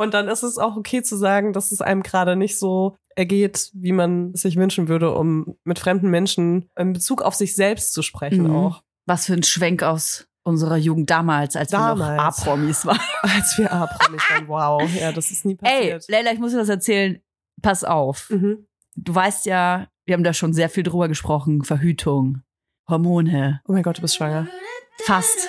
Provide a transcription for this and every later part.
Und dann ist es auch okay zu sagen, dass es einem gerade nicht so ergeht, wie man es sich wünschen würde, um mit fremden Menschen in Bezug auf sich selbst zu sprechen Mhm. auch. Was für ein Schwenk aus unserer Jugend damals, als wir noch Damals. A-Promis waren. Als wir A-Promis waren, wow. Ja, das ist nie Ey, passiert. Leila, ich muss dir was erzählen. Pass auf. Mhm. Du weißt ja, wir haben da schon sehr viel drüber gesprochen. Verhütung, Hormone. Oh mein Gott, du bist schwanger. Fast.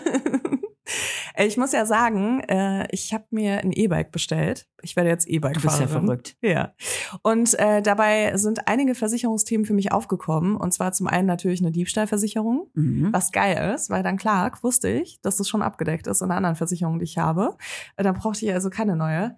ich muss ja sagen, äh, ich habe mir ein E-Bike bestellt. Ich werde jetzt E-Bike Du bist ja fahren. verrückt. Ja. Und äh, dabei sind einige Versicherungsthemen für mich aufgekommen. Und zwar zum einen natürlich eine Diebstahlversicherung, Mhm. was geil ist, weil dann klar wusste ich, dass das schon abgedeckt ist in einer anderen Versicherung, die ich habe. Äh, Dann brauchte ich also keine neue.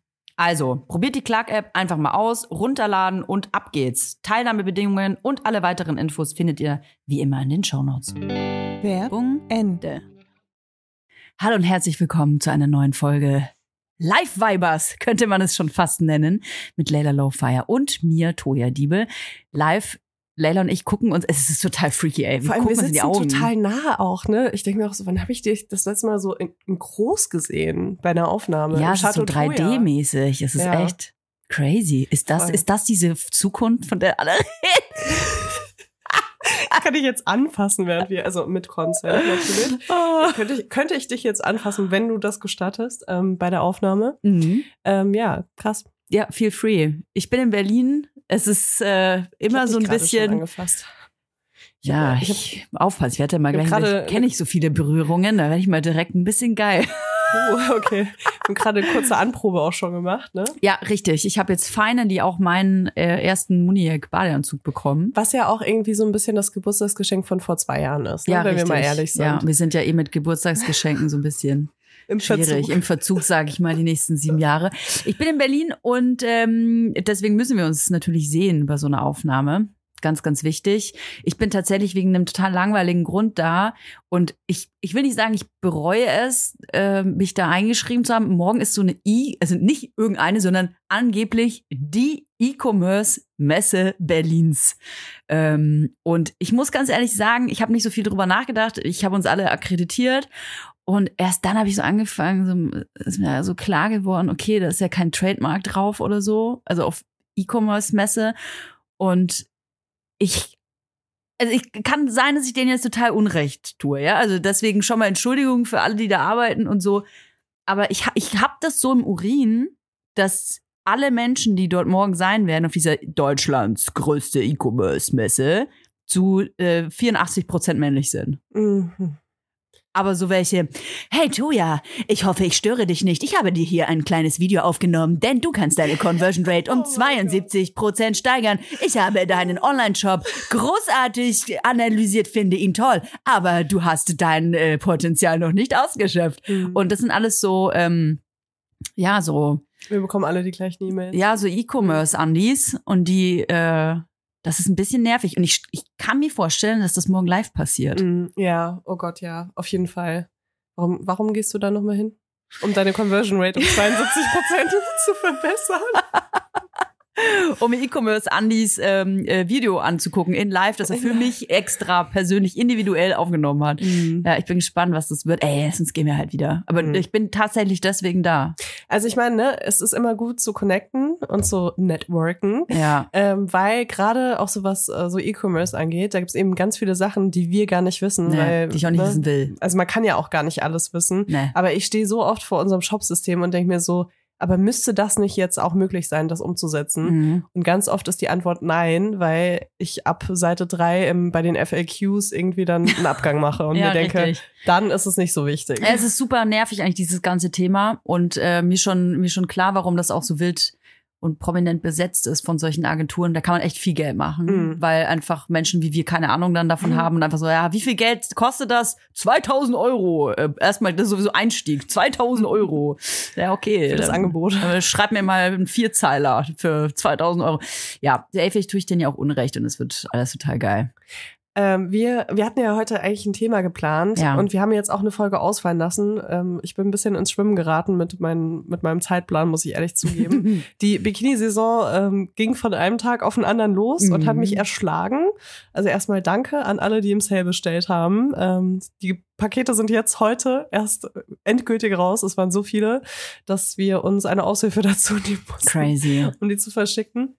Also, probiert die Clark-App einfach mal aus, runterladen und ab geht's. Teilnahmebedingungen und alle weiteren Infos findet ihr wie immer in den Shownotes. Werbung Ende. Hallo und herzlich willkommen zu einer neuen Folge Live Vibers, könnte man es schon fast nennen, mit Layla Lowfire und mir, Toya Diebel. Live, Layla und ich gucken uns, es ist total freaky, ey. Wir Vor allem, wir gucken uns in sitzen die Augen. total nah auch, ne? Ich denke mir auch so, wann habe ich dich das letzte Mal so in, in groß gesehen bei einer Aufnahme? ja, es ist so Chateau Troja. 3D-mäßig. Es ist Ja. echt crazy. Ist das, Voll. ist das diese Zukunft, von der alle Kann ich jetzt anfassen, während wir, also mit Konzert natürlich. könnte, ich, könnte ich dich jetzt anfassen, wenn du das gestattest, ähm, bei der Aufnahme? Mhm. Ähm, ja, krass. Ja, feel free. Ich bin in Berlin. Es ist äh, immer hab so ein bisschen. angefasst. Ich Ja, hab- ich, ich aufpassen. Ich werde mal ich hab gleich. Kenne ich so viele Berührungen, da werde ich mal direkt ein bisschen geil. Oh, okay. Und gerade eine kurze Anprobe auch schon gemacht, ne? Ja, richtig. Ich habe jetzt finally auch meinen äh, ersten Muniac-Badeanzug bekommen. Was ja auch irgendwie so ein bisschen das Geburtstagsgeschenk von vor zwei Jahren ist, ne? wenn wir mal ehrlich sind. Ja, wir sind ja eh mit Geburtstagsgeschenken so ein bisschen Im schwierig. Verzug. Im Verzug, sage ich mal, die nächsten sieben Jahre. Ich bin in Berlin und ähm, deswegen müssen wir uns natürlich sehen bei so einer Aufnahme. Ganz, ganz wichtig. Ich bin tatsächlich wegen einem total langweiligen Grund da und ich, ich will nicht sagen, ich bereue es, äh, mich da eingeschrieben zu haben. Morgen ist so eine I, also nicht irgendeine, sondern angeblich die E-Commerce-Messe Berlins. Ähm, und ich muss ganz ehrlich sagen, ich habe nicht so viel drüber nachgedacht. Ich habe uns alle akkreditiert und erst dann habe ich so angefangen, so, ist mir so klar geworden, okay, da ist ja kein Trademark drauf oder so, also auf E-Commerce-Messe. Und ich, also ich kann sein, dass ich denen jetzt total Unrecht tue, ja. Also deswegen schon mal Entschuldigung für alle, die da arbeiten und so. aber ich, ich habe das so im Urin, dass alle Menschen, die dort morgen sein werden, auf dieser Deutschlands größte E-Commerce-Messe, zu äh, 84 Prozent männlich sind. Mhm. Aber so welche, hey Toja, ich hoffe, ich störe dich nicht. Ich habe dir hier ein kleines Video aufgenommen, denn du kannst deine Conversion Rate um 72 Prozent steigern. Ich habe deinen Online-Shop großartig analysiert, finde ihn toll. Aber du hast dein äh, Potenzial noch nicht ausgeschöpft. Mhm. Und das sind alles so, ähm, ja, so, Wir bekommen alle die gleichen E-Mails. ja, so E-Commerce-Andis. Und die, äh, das ist ein bisschen nervig. Und ich, ich kann mir vorstellen, dass das morgen live passiert. Mhm. Ja, oh Gott, ja, auf jeden Fall. Warum, warum gehst du da nochmal hin? Um deine Conversion Rate um 72 Prozent zu verbessern. um E-Commerce Andys ähm, äh, Video anzugucken in live, das er für mich extra persönlich individuell aufgenommen hat. Ja, ich bin gespannt, was das wird. Ey, sonst gehen wir halt wieder. Aber Mhm. ich bin tatsächlich deswegen da. Also ich meine, ne, es ist immer gut zu connecten und zu networken. Ja. Ähm, weil gerade auch so was äh, so E-Commerce angeht, da gibt's eben ganz viele Sachen, die wir gar nicht wissen. Nee, weil, die ich auch nicht ne, wissen will. Also man kann ja auch gar nicht alles wissen. Nee. Aber ich stehe so oft vor unserem Shopsystem und denke mir so, aber müsste das nicht jetzt auch möglich sein, das umzusetzen? Mhm. Und ganz oft ist die Antwort nein, weil ich ab Seite drei im, bei den FAQs irgendwie dann einen Abgang mache und Ja, mir denke, richtig. dann ist es nicht so wichtig. Ja, Es ist super nervig eigentlich dieses ganze Thema und äh, mir schon mir schon klar, warum das auch so wild und prominent besetzt ist von solchen Agenturen. Da kann man echt viel Geld machen, Mhm. weil einfach Menschen wie wir keine Ahnung dann davon Mhm. haben und einfach so, ja, wie viel Geld kostet das? 2000 Euro. Äh, erstmal, das ist sowieso Einstieg. 2000 Euro. Ja, okay. Für das Dann- Angebot. äh, Schreib mir mal einen Vierzeiler für 2000 Euro. Ja, vielleicht tue ich denen ja auch Unrecht und es wird alles total geil. Ähm, wir, wir hatten ja heute eigentlich ein Thema geplant Ja. und wir haben jetzt auch eine Folge ausfallen lassen. Ähm, ich bin ein bisschen ins Schwimmen geraten mit, mein, mit meinem Zeitplan, muss ich ehrlich zugeben. Die Bikini-Saison ähm, ging von einem Tag auf den anderen los und hat Mhm. mich erschlagen. Also erstmal danke an alle, die im Sale bestellt haben. Ähm, die Pakete sind jetzt heute erst endgültig raus. Es waren so viele, dass wir uns eine Aushilfe dazu nehmen mussten Crazy. um die zu verschicken.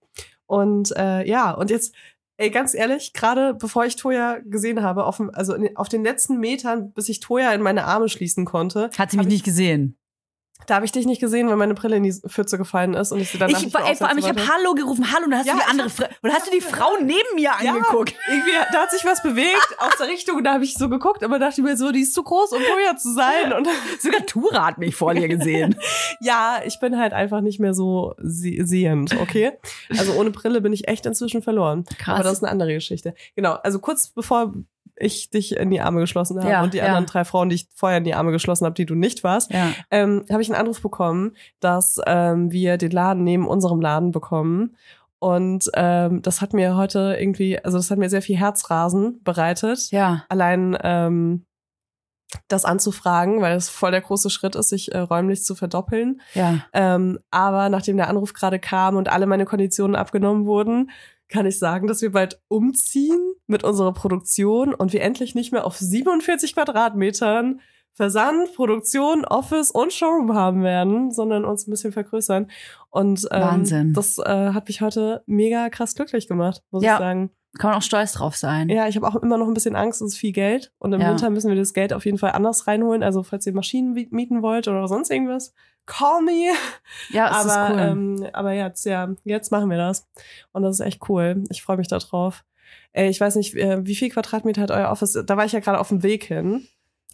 Und äh, ja, und jetzt, ey, ganz ehrlich, gerade bevor ich Toya gesehen habe, auf, also auf den letzten Metern, bis ich Toya in meine Arme schließen konnte, Hat sie mich nicht gesehen. Da habe ich dich nicht gesehen, weil meine Brille in die Pfütze gefallen ist und ich sie danach Ich, nicht ey, vor allem, ich habe Hallo gerufen, Hallo, und dann hast Ja, du die andere und hast du die Frau neben mir wollte. Ja, angeguckt. irgendwie, da hat sich was bewegt aus der Richtung und da habe ich so geguckt, aber dachte mir so, die ist zu groß, um Toya zu sein. Und Sogar Tura hat mich vor dir gesehen. ja, ich bin halt einfach nicht mehr so se sehend, okay? Also ohne Brille bin ich echt inzwischen verloren. Krass. Aber das ist eine andere Geschichte. Genau, also kurz bevor ich dich in die Arme geschlossen habe Ja, und die ja. anderen drei Frauen, die ich vorher in die Arme geschlossen habe, die du nicht warst, ja. ähm, habe ich einen Anruf bekommen, dass ähm, wir den Laden neben unserem Laden bekommen. Und ähm, das hat mir heute irgendwie, also das hat mir sehr viel Herzrasen bereitet. Ja. Allein ähm, das anzufragen, weil es voll der große Schritt ist, sich äh, räumlich zu verdoppeln. Ja. Ähm, aber nachdem der Anruf gerade kam und alle meine Konditionen abgenommen wurden, kann ich sagen, dass wir bald umziehen mit unserer Produktion und wir endlich nicht mehr auf 47 Quadratmetern Versand, Produktion, Office und Showroom haben werden, sondern uns ein bisschen vergrößern. Und ähm, Wahnsinn. das äh, hat mich heute mega krass glücklich gemacht, muss Ja. ich sagen. Kann man auch stolz drauf sein. Ja, ich habe auch immer noch ein bisschen Angst, es ist viel Geld. Und im Ja. Winter müssen wir das Geld auf jeden Fall anders reinholen. Also falls ihr Maschinen mi- mieten wollt oder sonst irgendwas, call me. Ja, es aber, ist cool. ähm, aber jetzt, ja, jetzt machen wir das. Und das ist echt cool. Ich freue mich da drauf. Ey, ich weiß nicht, äh, wie viel Quadratmeter hat euer Office? Da war ich ja gerade auf dem Weg hin,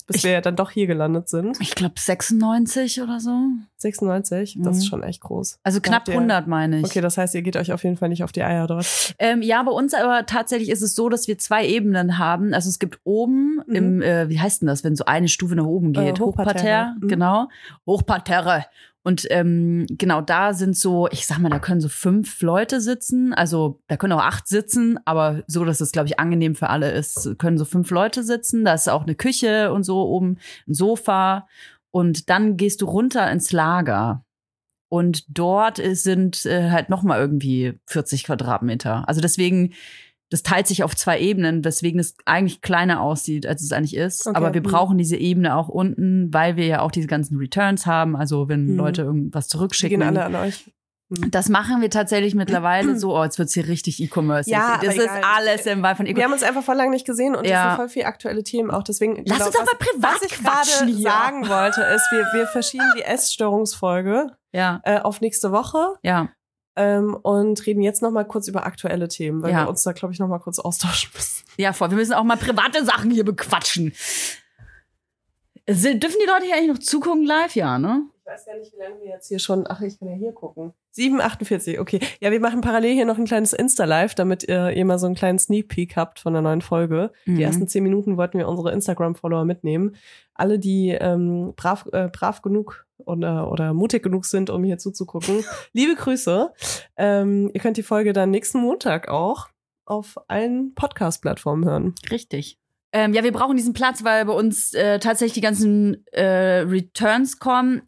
bis Ich- wir ja dann doch hier gelandet sind. ich glaube 96 oder so. 96, das Mhm. ist schon echt groß. Also knapp habt ihr- 100 meine ich. Okay, das heißt, ihr geht euch auf jeden Fall nicht auf die Eier dort. Ähm, ja, bei uns aber tatsächlich ist es so, dass wir zwei Ebenen haben. Also es gibt oben Mhm. im, äh, wie heißt denn das, wenn so eine Stufe nach oben geht? Äh, Hochparterre. Mhm. genau. Hochparterre. Und ähm, genau da sind so, ich sag mal, da können so fünf Leute sitzen. Also da können auch acht sitzen, aber so, dass es, glaube ich, angenehm für alle ist, können so fünf Leute sitzen. Da ist auch eine Küche und so oben, ein Sofa. Und dann gehst du runter ins Lager. Und dort ist, sind äh, halt noch mal irgendwie 40 Quadratmeter. Also deswegen, das teilt sich auf zwei Ebenen, weswegen es eigentlich kleiner aussieht, als es eigentlich ist. Okay. Aber wir Mhm. brauchen diese Ebene auch unten, weil wir ja auch diese ganzen Returns haben. Also wenn Mhm. Leute irgendwas Die zurückschicken. gehen alle an euch. Das machen wir tatsächlich mittlerweile so, oh, jetzt wird's hier richtig E-Commerce. Ja, das aber ist egal. alles im Wahl von Wir E-Commerce. haben uns einfach voll lange nicht gesehen und Ja. es sind voll viele aktuelle Themen auch. Deswegen, Lass genau, uns mal privat Was ich gerade hier. sagen wollte, ist, wir, wir verschieben die Essstörungsfolge Ja, äh, auf nächste Woche ja. Ähm, und reden jetzt noch mal kurz über aktuelle Themen, weil Ja. wir uns da, glaube ich, noch mal kurz austauschen müssen. Ja, voll. Wir müssen auch mal private Sachen hier bequatschen. Dürfen die Leute hier eigentlich noch zugucken live? Ja, ne? Ich weiß gar nicht, wie lange wir jetzt hier schon. Ach, ich kann ja hier gucken. 7,48, okay. Ja, wir machen parallel hier noch ein kleines Insta-Live, damit ihr, ihr mal so einen kleinen Sneak Peek habt von der neuen Folge. Mhm. Die ersten zehn Minuten wollten wir unsere Instagram-Follower mitnehmen. Alle, die ähm, brav, äh, brav genug oder, oder mutig genug sind, um hier zuzugucken. Liebe Grüße. Ähm, ihr könnt die Folge dann nächsten Montag auch auf allen Podcast-Plattformen hören. Richtig. Ähm, ja, wir brauchen diesen Platz, weil bei uns äh, tatsächlich die ganzen äh, Returns kommen.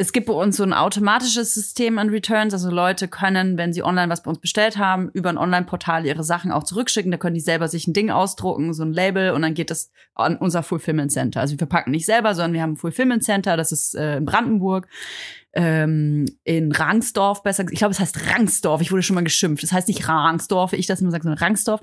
Es gibt bei uns so ein automatisches System an Returns. Also Leute können, wenn sie online was bei uns bestellt haben, über ein Online-Portal ihre Sachen auch zurückschicken. Da können die selber sich ein Ding ausdrucken, so ein Label, und dann geht das an unser Fulfillment Center. Also wir verpacken nicht selber, sondern wir haben ein Fulfillment Center, das ist äh, in Brandenburg. Ähm, in Rangsdorf, besser gesagt. Ich glaube, es heißt Rangsdorf. Ich wurde schon mal geschimpft. Es heißt nicht Rangsdorf, ich das immer sage, sondern Rangsdorf.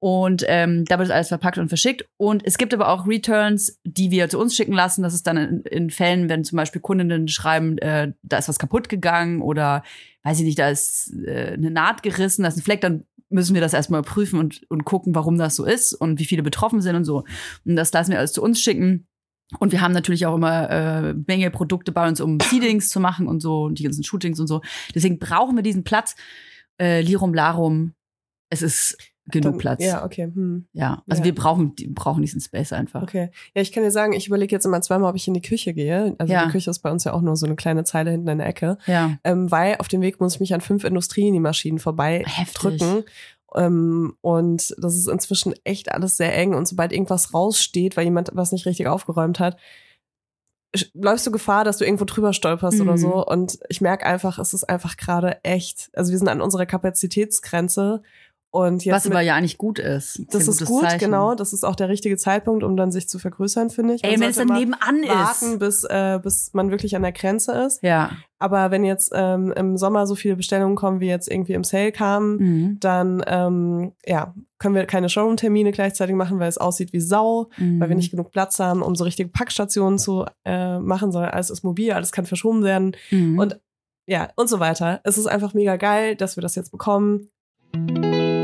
Und ähm, da wird alles verpackt und verschickt. Und es gibt aber auch Returns, die wir zu uns schicken lassen. Das ist dann in, in Fällen, wenn zum Beispiel Kundinnen schreiben, äh, da ist was kaputt gegangen oder weiß ich nicht, da ist äh, eine Naht gerissen, da ist ein Fleck, dann müssen wir das erstmal prüfen und, und gucken, warum das so ist und wie viele betroffen sind und so. Und das lassen wir alles zu uns schicken. Und wir haben natürlich auch immer äh, Menge Produkte bei uns, um Seedings zu machen und so, und die ganzen Shootings und so. Deswegen brauchen wir diesen Platz. Äh, Lirum Larum, es ist genug Platz. Ja, okay. Hm. Ja, also Ja. wir brauchen, die- brauchen diesen Space einfach. Okay. Ja, ich kann dir sagen, ich überlege jetzt immer zweimal, ob ich in die Küche gehe. Also Ja. die Küche ist bei uns ja auch nur so eine kleine Zeile hinten in der Ecke. Ja. Ähm, weil auf dem Weg muss ich mich an fünf Industriemaschinen vorbei Heftig. drücken. Ähm, und das ist inzwischen echt alles sehr eng. Und sobald irgendwas raussteht, weil jemand was nicht richtig aufgeräumt hat, läufst du Gefahr, dass du irgendwo drüber stolperst Mhm. oder so. Und ich merke einfach, es ist einfach gerade echt. Also wir sind an unserer Kapazitätsgrenze. Und jetzt Was mit- aber ja eigentlich gut ist. das ein ist gut, Zeichen. genau. Das ist auch der richtige Zeitpunkt, um dann sich zu vergrößern, finde ich. Ey, Man wenn es dann nebenan warten, ist. bis, äh, bis man wirklich an der Grenze ist. Ja. Aber wenn jetzt ähm, im Sommer so viele Bestellungen kommen, wie jetzt irgendwie im Sale kamen, Mhm. dann ähm, ja, können wir keine Showroom-Termine gleichzeitig machen, weil es aussieht wie Sau, Mhm. weil wir nicht genug Platz haben, um so richtige Packstationen zu äh, machen, sondern alles ist mobil, alles kann verschoben werden Mhm. und ja, und so weiter. Es ist einfach mega geil, dass wir das jetzt bekommen.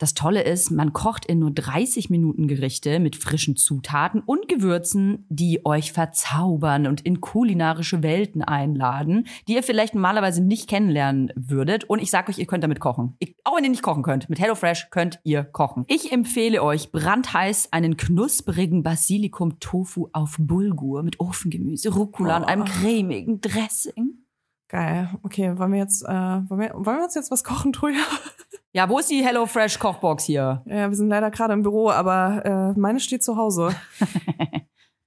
Das Tolle ist, man kocht in nur 30 Minuten Gerichte mit frischen Zutaten und Gewürzen, die euch verzaubern und in kulinarische Welten einladen, die ihr vielleicht normalerweise nicht kennenlernen würdet. Und ich sage euch, ihr könnt damit kochen. Ich, auch wenn ihr nicht kochen könnt, mit HelloFresh könnt ihr kochen. Ich empfehle euch brandheiß einen knusprigen Basilikum-Tofu auf Bulgur mit Ofengemüse, Rucola und einem Oh. cremigen Dressing. Geil. Okay, wollen wir jetzt, äh, wollen, wir, wollen wir uns jetzt was kochen, Truja? Ja, wo ist die HelloFresh Kochbox hier? Ja, wir sind leider gerade im Büro, aber äh, meine steht zu Hause.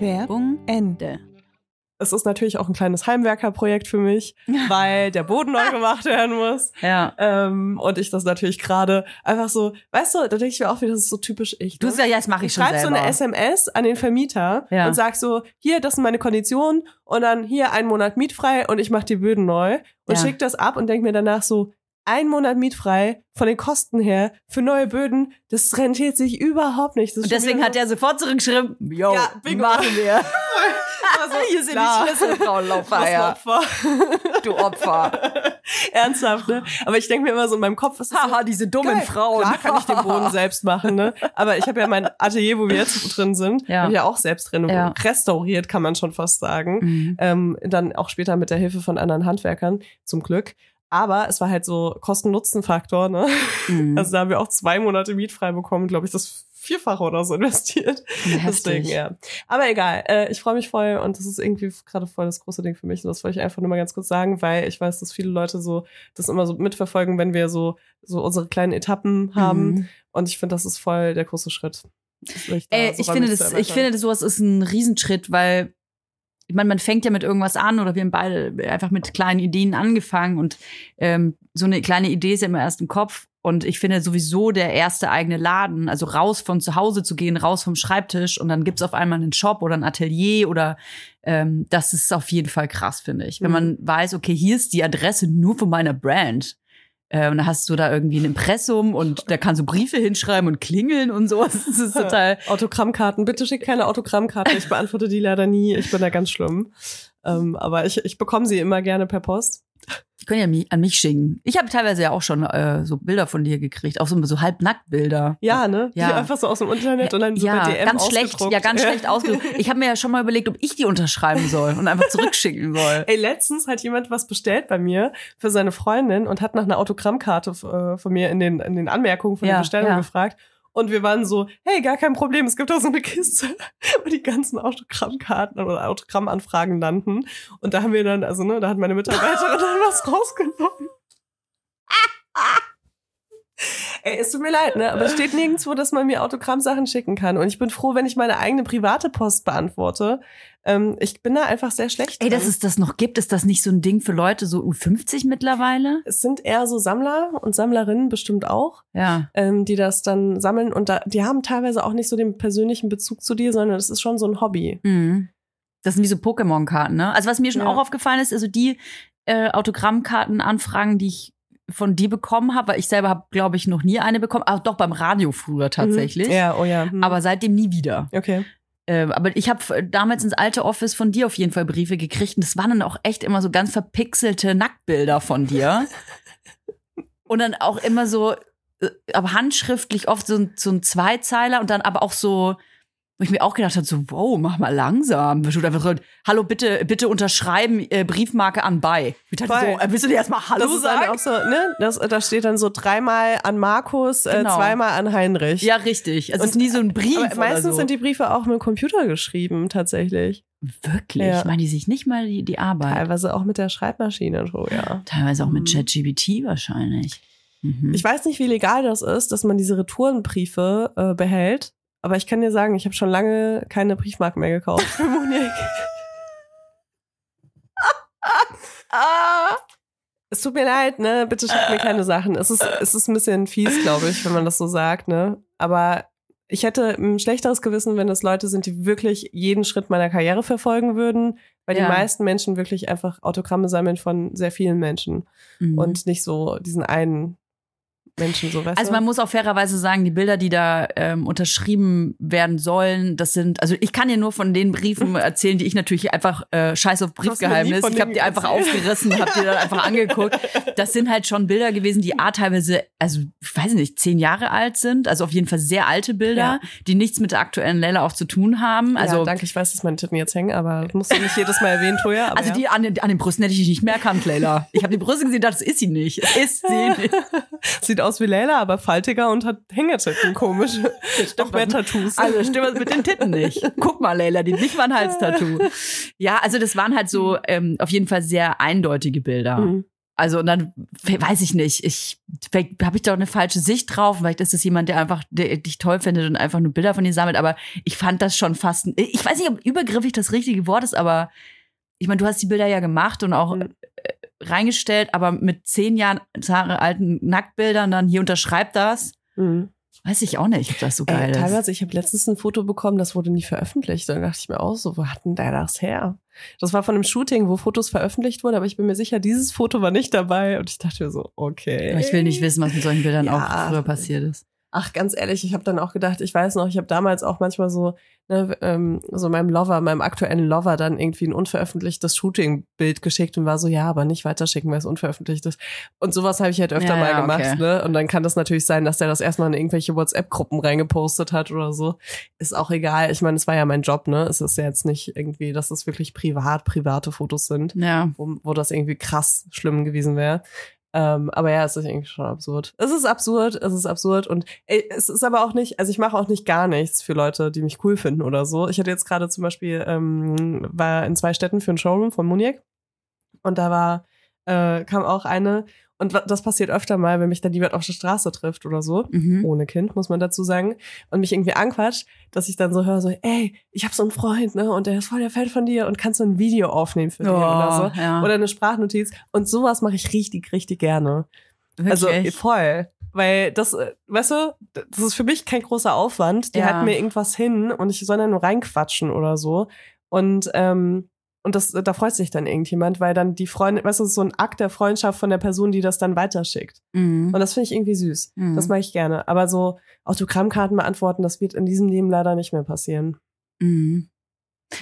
Werbung Ende. Es ist natürlich auch ein kleines Heimwerkerprojekt für mich, weil der Boden neu gemacht werden muss. Ja. Ähm, und ich das natürlich gerade einfach so, weißt du, da denke ich mir auch wieder, das ist so typisch ich. Du ne? sagst ja, das mache ich ich schon schreibe so selber. eine SMS an den Vermieter Ja. und sag so, hier, das sind meine Konditionen und dann hier einen Monat mietfrei und ich mache die Böden neu und Ja. schick das ab und denk mir danach so, ein Monat mietfrei von den Kosten her für neue Böden, das rentiert sich überhaupt nicht. Und deswegen hat er sofort zurückgeschrieben, yo, Ja, bingo. machen wir. so, Hier sind klar. die Schlüssel, Frau Laufeier. Opfer. Du Opfer. Ernsthaft, ne? Aber ich denke mir immer so in meinem Kopf, was Haha, diese dummen Geil. Frauen. Klar kann ich den Boden selbst machen, ne? Aber ich habe ja mein Atelier, wo wir jetzt drin sind, Ja. ich ja auch selbst drin Ja. restauriert, kann man schon fast sagen. Mhm. Ähm, dann auch später mit der Hilfe von anderen Handwerkern, zum Glück. Aber es war halt so Kosten-Nutzen-Faktor, ne? Mhm. Also da haben wir auch zwei Monate mietfrei bekommen, glaube ich, das Vierfache oder so investiert. Heftig. Deswegen, ja. Aber egal, äh, ich freue mich voll und das ist irgendwie gerade voll das große Ding für mich. Und das wollte ich einfach nur mal ganz kurz sagen, weil ich weiß, dass viele Leute so das immer so mitverfolgen, wenn wir so, so unsere kleinen Etappen haben. Mhm. Und ich finde, das ist voll der große Schritt. Äh, so ich, räumlich finde das, ich finde, sowas ist ein Riesenschritt, weil ich meine, man fängt ja mit irgendwas an oder wir haben beide einfach mit kleinen Ideen angefangen und ähm, so eine kleine Idee ist ja immer erst im Kopf. Und ich finde sowieso der erste eigene Laden, also raus von zu Hause zu gehen, raus vom Schreibtisch und dann gibt's auf einmal einen Shop oder ein Atelier oder ähm, das ist auf jeden Fall krass, finde ich. Wenn Mhm. man weiß, okay, hier ist die Adresse nur von meiner Brand. Äh, und dann hast du da irgendwie ein Impressum und da kannst du Briefe hinschreiben und klingeln und so. Das ist total. Autogrammkarten. Bitte schick keine Autogrammkarten. Ich beantworte die leider nie. Ich bin da ganz schlimm. Ähm, aber ich, ich bekomme sie immer gerne per Post. Die können ja mi- an mich schicken. Ich habe teilweise ja auch schon äh, so Bilder von dir gekriegt, auch so, so Halbnacktbilder. Ja, ne? Ja. Die einfach so aus dem Internet und dann so ja, bei DM ganz schlecht, ja, ganz schlecht ausgedruckt. Ich habe mir ja schon mal überlegt, ob ich die unterschreiben soll und einfach zurückschicken soll. Ey, letztens hat jemand was bestellt bei mir für seine Freundin und hat nach einer Autogrammkarte äh, von mir in den, in den Anmerkungen von Ja, der Bestellung gefragt. Und wir waren so, hey, gar kein Problem, es gibt da so eine Kiste, wo die ganzen Autogrammkarten oder Autogrammanfragen landen. Und da haben wir dann, also ne, da hat meine Mitarbeiterin dann was rausgenommen. Ey, es tut mir leid, ne? Aber es steht nirgendwo, dass man mir Autogrammsachen schicken kann. Und ich bin froh, wenn ich meine eigene private Post beantworte. Ähm, ich bin da einfach sehr schlecht. Ey, drin. dass es das noch gibt, ist das nicht so ein Ding für Leute so U50 mittlerweile? es sind eher so Sammler und Sammlerinnen bestimmt auch, Ja. ähm, die das dann sammeln. Und da, die haben teilweise auch nicht so den persönlichen Bezug zu dir, sondern das ist schon so ein Hobby. Mhm. Das sind wie so Pokémon-Karten, ne? Also was mir schon Ja. auch aufgefallen ist, also die äh, Autogrammkarten-Anfragen, die ich von dir bekommen habe, weil ich selber habe, glaube ich, noch nie eine bekommen. Ah, doch beim Radio früher tatsächlich. Mhm. Ja, oh ja. Hm. Aber seitdem nie wieder. okay. Ähm, aber ich habe damals ins alte Office von dir auf jeden Fall Briefe gekriegt und das waren dann auch echt immer so ganz verpixelte Nacktbilder von dir. und dann auch immer so, äh, aber handschriftlich oft so, so ein Zweizeiler und dann aber auch so, wo ich mir auch gedacht habe, so, wow, mach mal langsam. Einfach so, hallo, bitte, bitte unterschreiben, äh, Briefmarke an bei. Ich dachte so, äh, willst du dir erstmal Hallo Das ist dann sagen? auch so, ne? Das, da steht dann so dreimal an Markus, äh, Genau. zweimal an Heinrich. Ja, richtig. Also es ist Und- nie so ein Brief Aber meistens so. sind die Briefe auch mit dem Computer geschrieben, tatsächlich. Wirklich? Ja. Meinen die sich nicht mal die, die Arbeit? Teilweise auch mit der Schreibmaschine, so, ja. Teilweise auch mit Mhm. ChatGPT wahrscheinlich. Mhm. Ich weiß nicht, wie legal das ist, dass man diese Retourenbriefe äh, behält. Aber ich kann dir sagen, ich habe schon lange keine Briefmarken mehr gekauft für Monique. Es tut mir leid, ne? Bitte schickt mir keine Sachen. Es ist, es ist ein bisschen fies, glaube ich, wenn man das so sagt, ne? Aber ich hätte ein schlechteres Gewissen, wenn es Leute sind, die wirklich jeden Schritt meiner Karriere verfolgen würden, weil Ja. die meisten Menschen wirklich einfach Autogramme sammeln von sehr vielen Menschen Mhm. und nicht so diesen einen Menschen, so weißt Also man muss auch fairerweise sagen, die Bilder, die da ähm, unterschrieben werden sollen, das sind, also ich kann dir nur von den Briefen erzählen, die ich natürlich einfach äh, scheiß auf Briefgeheimnis. Ich habe die einfach aufgerissen, habe die dann einfach angeguckt. Das sind halt schon Bilder gewesen, die A teilweise, also ich weiß nicht, zehn Jahre alt sind, also auf jeden Fall sehr alte Bilder, Ja. die nichts mit der aktuellen Lella auch zu tun haben. Also ja, danke, ich weiß, dass meine Titten jetzt hängen, aber musst du nicht jedes Mal erwähnen, Toja. Also ja. die an den, an den Brüsten hätte ich nicht mehr erkannt, Leila. Ich habe die Brüste gesehen, dachte, das ist sie nicht. Das ist sie nicht. Sieht aus wie Leila, aber faltiger und hat Hängetitten, komisch. Noch mehr Tattoos. Also stimmt was mit den Titten nicht. Guck mal, Leila, die nicht mal ein Halstattoo. Ja, also das waren halt so ähm, auf jeden Fall sehr eindeutige Bilder. Mhm. Also und dann weiß ich nicht, ich habe ich da eine falsche Sicht drauf, vielleicht ist es jemand, der einfach der dich toll findet und einfach nur Bilder von dir sammelt, aber ich fand das schon fast ich weiß nicht, ob übergriffig das richtige Wort ist, aber ich meine, du hast die Bilder ja gemacht und auch Mhm. Äh, reingestellt, aber mit zehn Jahren Jahre alten Nacktbildern dann hier unterschreibt das. Mhm. Weiß ich auch nicht, ob das so geil Ey, ist. teilweise, ich habe letztens ein Foto bekommen, das wurde nie veröffentlicht. Dann dachte ich mir auch so, wo hat denn der das her? Das war von einem Shooting, wo Fotos veröffentlicht wurden, aber ich bin mir sicher, dieses Foto war nicht dabei. Und ich dachte mir so, okay. Aber ich will nicht wissen, was mit solchen Bildern Ja. auch früher passiert ist. Ach, ganz ehrlich, ich habe dann auch gedacht, ich weiß noch, ich habe damals auch manchmal so, ne, ähm, so meinem Lover, meinem aktuellen Lover dann irgendwie ein unveröffentlichtes Shooting-Bild geschickt und war so, ja, aber nicht weiterschicken, weil es unveröffentlicht ist. Und sowas habe ich halt öfter Ja, mal ja, gemacht, okay. ne? Und dann kann das natürlich sein, dass der das erstmal in irgendwelche WhatsApp-Gruppen reingepostet hat oder so. Ist auch egal. Ich meine, es war ja mein Job, ne? Es ist ja jetzt nicht irgendwie, dass es wirklich privat, private Fotos sind Ja. wo, wo das irgendwie krass schlimm gewesen wäre. Ähm, aber ja, es ist irgendwie schon absurd. Es ist absurd, es ist absurd und ey, es ist aber auch nicht, also ich mache auch nicht gar nichts für Leute, die mich cool finden oder so. Ich hatte jetzt gerade zum Beispiel, ähm, war in zwei Städten für ein Showroom von Muniek und da war, äh, kam auch eine und das passiert öfter mal, wenn mich dann jemand auf der Straße trifft oder so Mhm. ohne Kind, muss man dazu sagen, und mich irgendwie anquatscht, dass ich dann so höre, so, ey, ich habe so einen Freund, ne, und der ist voll der Fan von dir und kannst du ein Video aufnehmen für den oder so. ja. Oder eine Sprachnotiz. Und sowas mache ich richtig, richtig gerne. Also Wirklich. voll. Weil das, äh, weißt du, das ist für mich kein großer Aufwand. Die Ja. halten mir irgendwas hin und ich soll dann nur reinquatschen oder so. Und, ähm, und das, da freut sich dann irgendjemand, weil dann die Freundin, weißt du, so ein Akt der Freundschaft von der Person, die das dann weiterschickt. Mhm. Und das finde ich irgendwie süß. Mhm. Das mache ich gerne. Aber so Autogrammkarten beantworten, das wird in diesem Leben leider nicht mehr passieren. Mhm.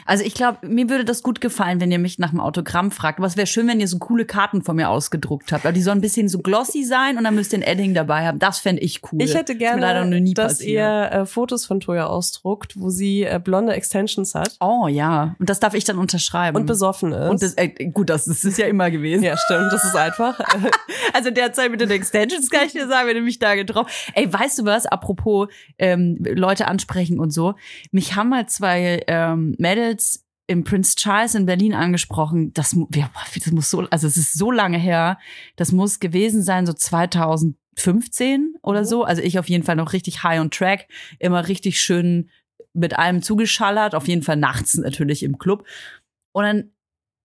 Also ich glaube, mir würde das gut gefallen, wenn ihr mich nach einem Autogramm fragt. Aber es wäre schön, wenn ihr so coole Karten von mir ausgedruckt habt. Aber die sollen ein bisschen so glossy sein und dann müsst ihr ein Edding dabei haben. Das fände ich cool. Ich hätte gerne, dass passiert. ihr äh, Fotos von Toya ausdruckt, wo sie äh, blonde Extensions hat Oh ja, und das darf ich dann unterschreiben. und besoffen ist. Und das, äh, gut, das, das ist ja immer gewesen. ja, stimmt, das ist einfach. Also derzeit mit den Extensions kann ich dir sagen, wenn du mich da getroffen. Ey, weißt du was? Apropos ähm, Leute ansprechen und so. Mich haben mal zwei ähm, Mädels im Prince Charles in Berlin angesprochen. Das, ja, das muss so, also es ist so lange her. Das muss gewesen sein, so 2015 oder Mhm. so. Also ich auf jeden Fall noch richtig high on track, immer richtig schön mit allem zugeschallert. Auf jeden Fall nachts natürlich im Club. Und dann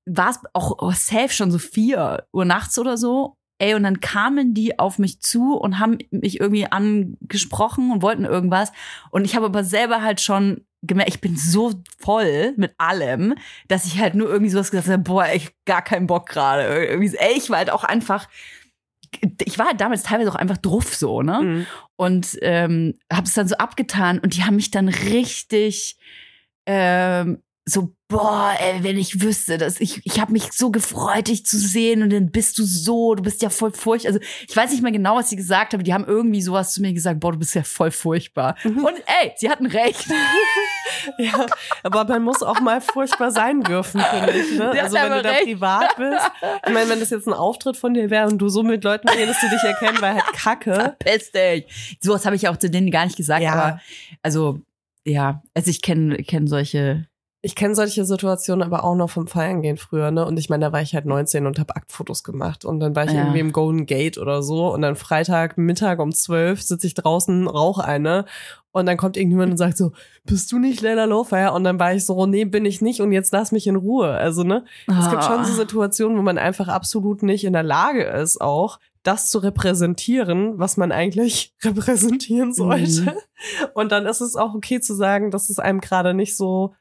war es auch oh, safe schon so vier Uhr nachts oder so. Ey, und dann kamen die auf mich zu und haben mich irgendwie angesprochen und wollten irgendwas. Und ich habe aber selber halt schon gemerkt, ich bin so voll mit allem, dass ich halt nur irgendwie sowas gesagt habe, boah, echt gar keinen Bock gerade. Irgendwie, ey, ich war halt auch einfach, ich war halt damals teilweise auch einfach druff so, ne? Mhm. und ähm, habe es dann so abgetan und die haben mich dann richtig ähm, so boah, ey, wenn ich wüsste, dass ich ich habe mich so gefreut, dich zu sehen und dann bist du so, du bist ja voll furchtbar. Also ich weiß nicht mehr genau, was sie gesagt haben. Die haben irgendwie sowas zu mir gesagt, boah, du bist ja voll furchtbar. Mhm. Und ey, sie hatten recht. Ja, aber man muss auch mal furchtbar sein dürfen, finde ich. Ne? Sie Also wenn du da recht. privat bist. Ich meine, wenn das jetzt ein Auftritt von dir wäre und du so mit Leuten redest, die dich erkennen, wäre halt kacke. Verpiss dich. Sowas habe ich auch zu denen gar nicht gesagt, Ja. aber also ja, also ich kenne kenn solche Ich kenne solche Situationen aber auch noch vom Feiern gehen früher, ne? Und ich meine, da war ich halt 19 und habe Aktfotos gemacht. Und dann war ich Ja. irgendwie im Golden Gate oder so. Und dann Freitag, Mittag um 12 sitze ich draußen, rauche eine. Und dann kommt irgendjemand und sagt so, bist du nicht Leila Lowfire? Und dann war ich so, nee, bin ich nicht. Und jetzt lass mich in Ruhe. Also, ne? Es gibt schon so Ah. Situationen, wo man einfach absolut nicht in der Lage ist, auch das zu repräsentieren, was man eigentlich repräsentieren sollte. Mhm. Und dann ist es auch okay zu sagen, dass es einem gerade nicht so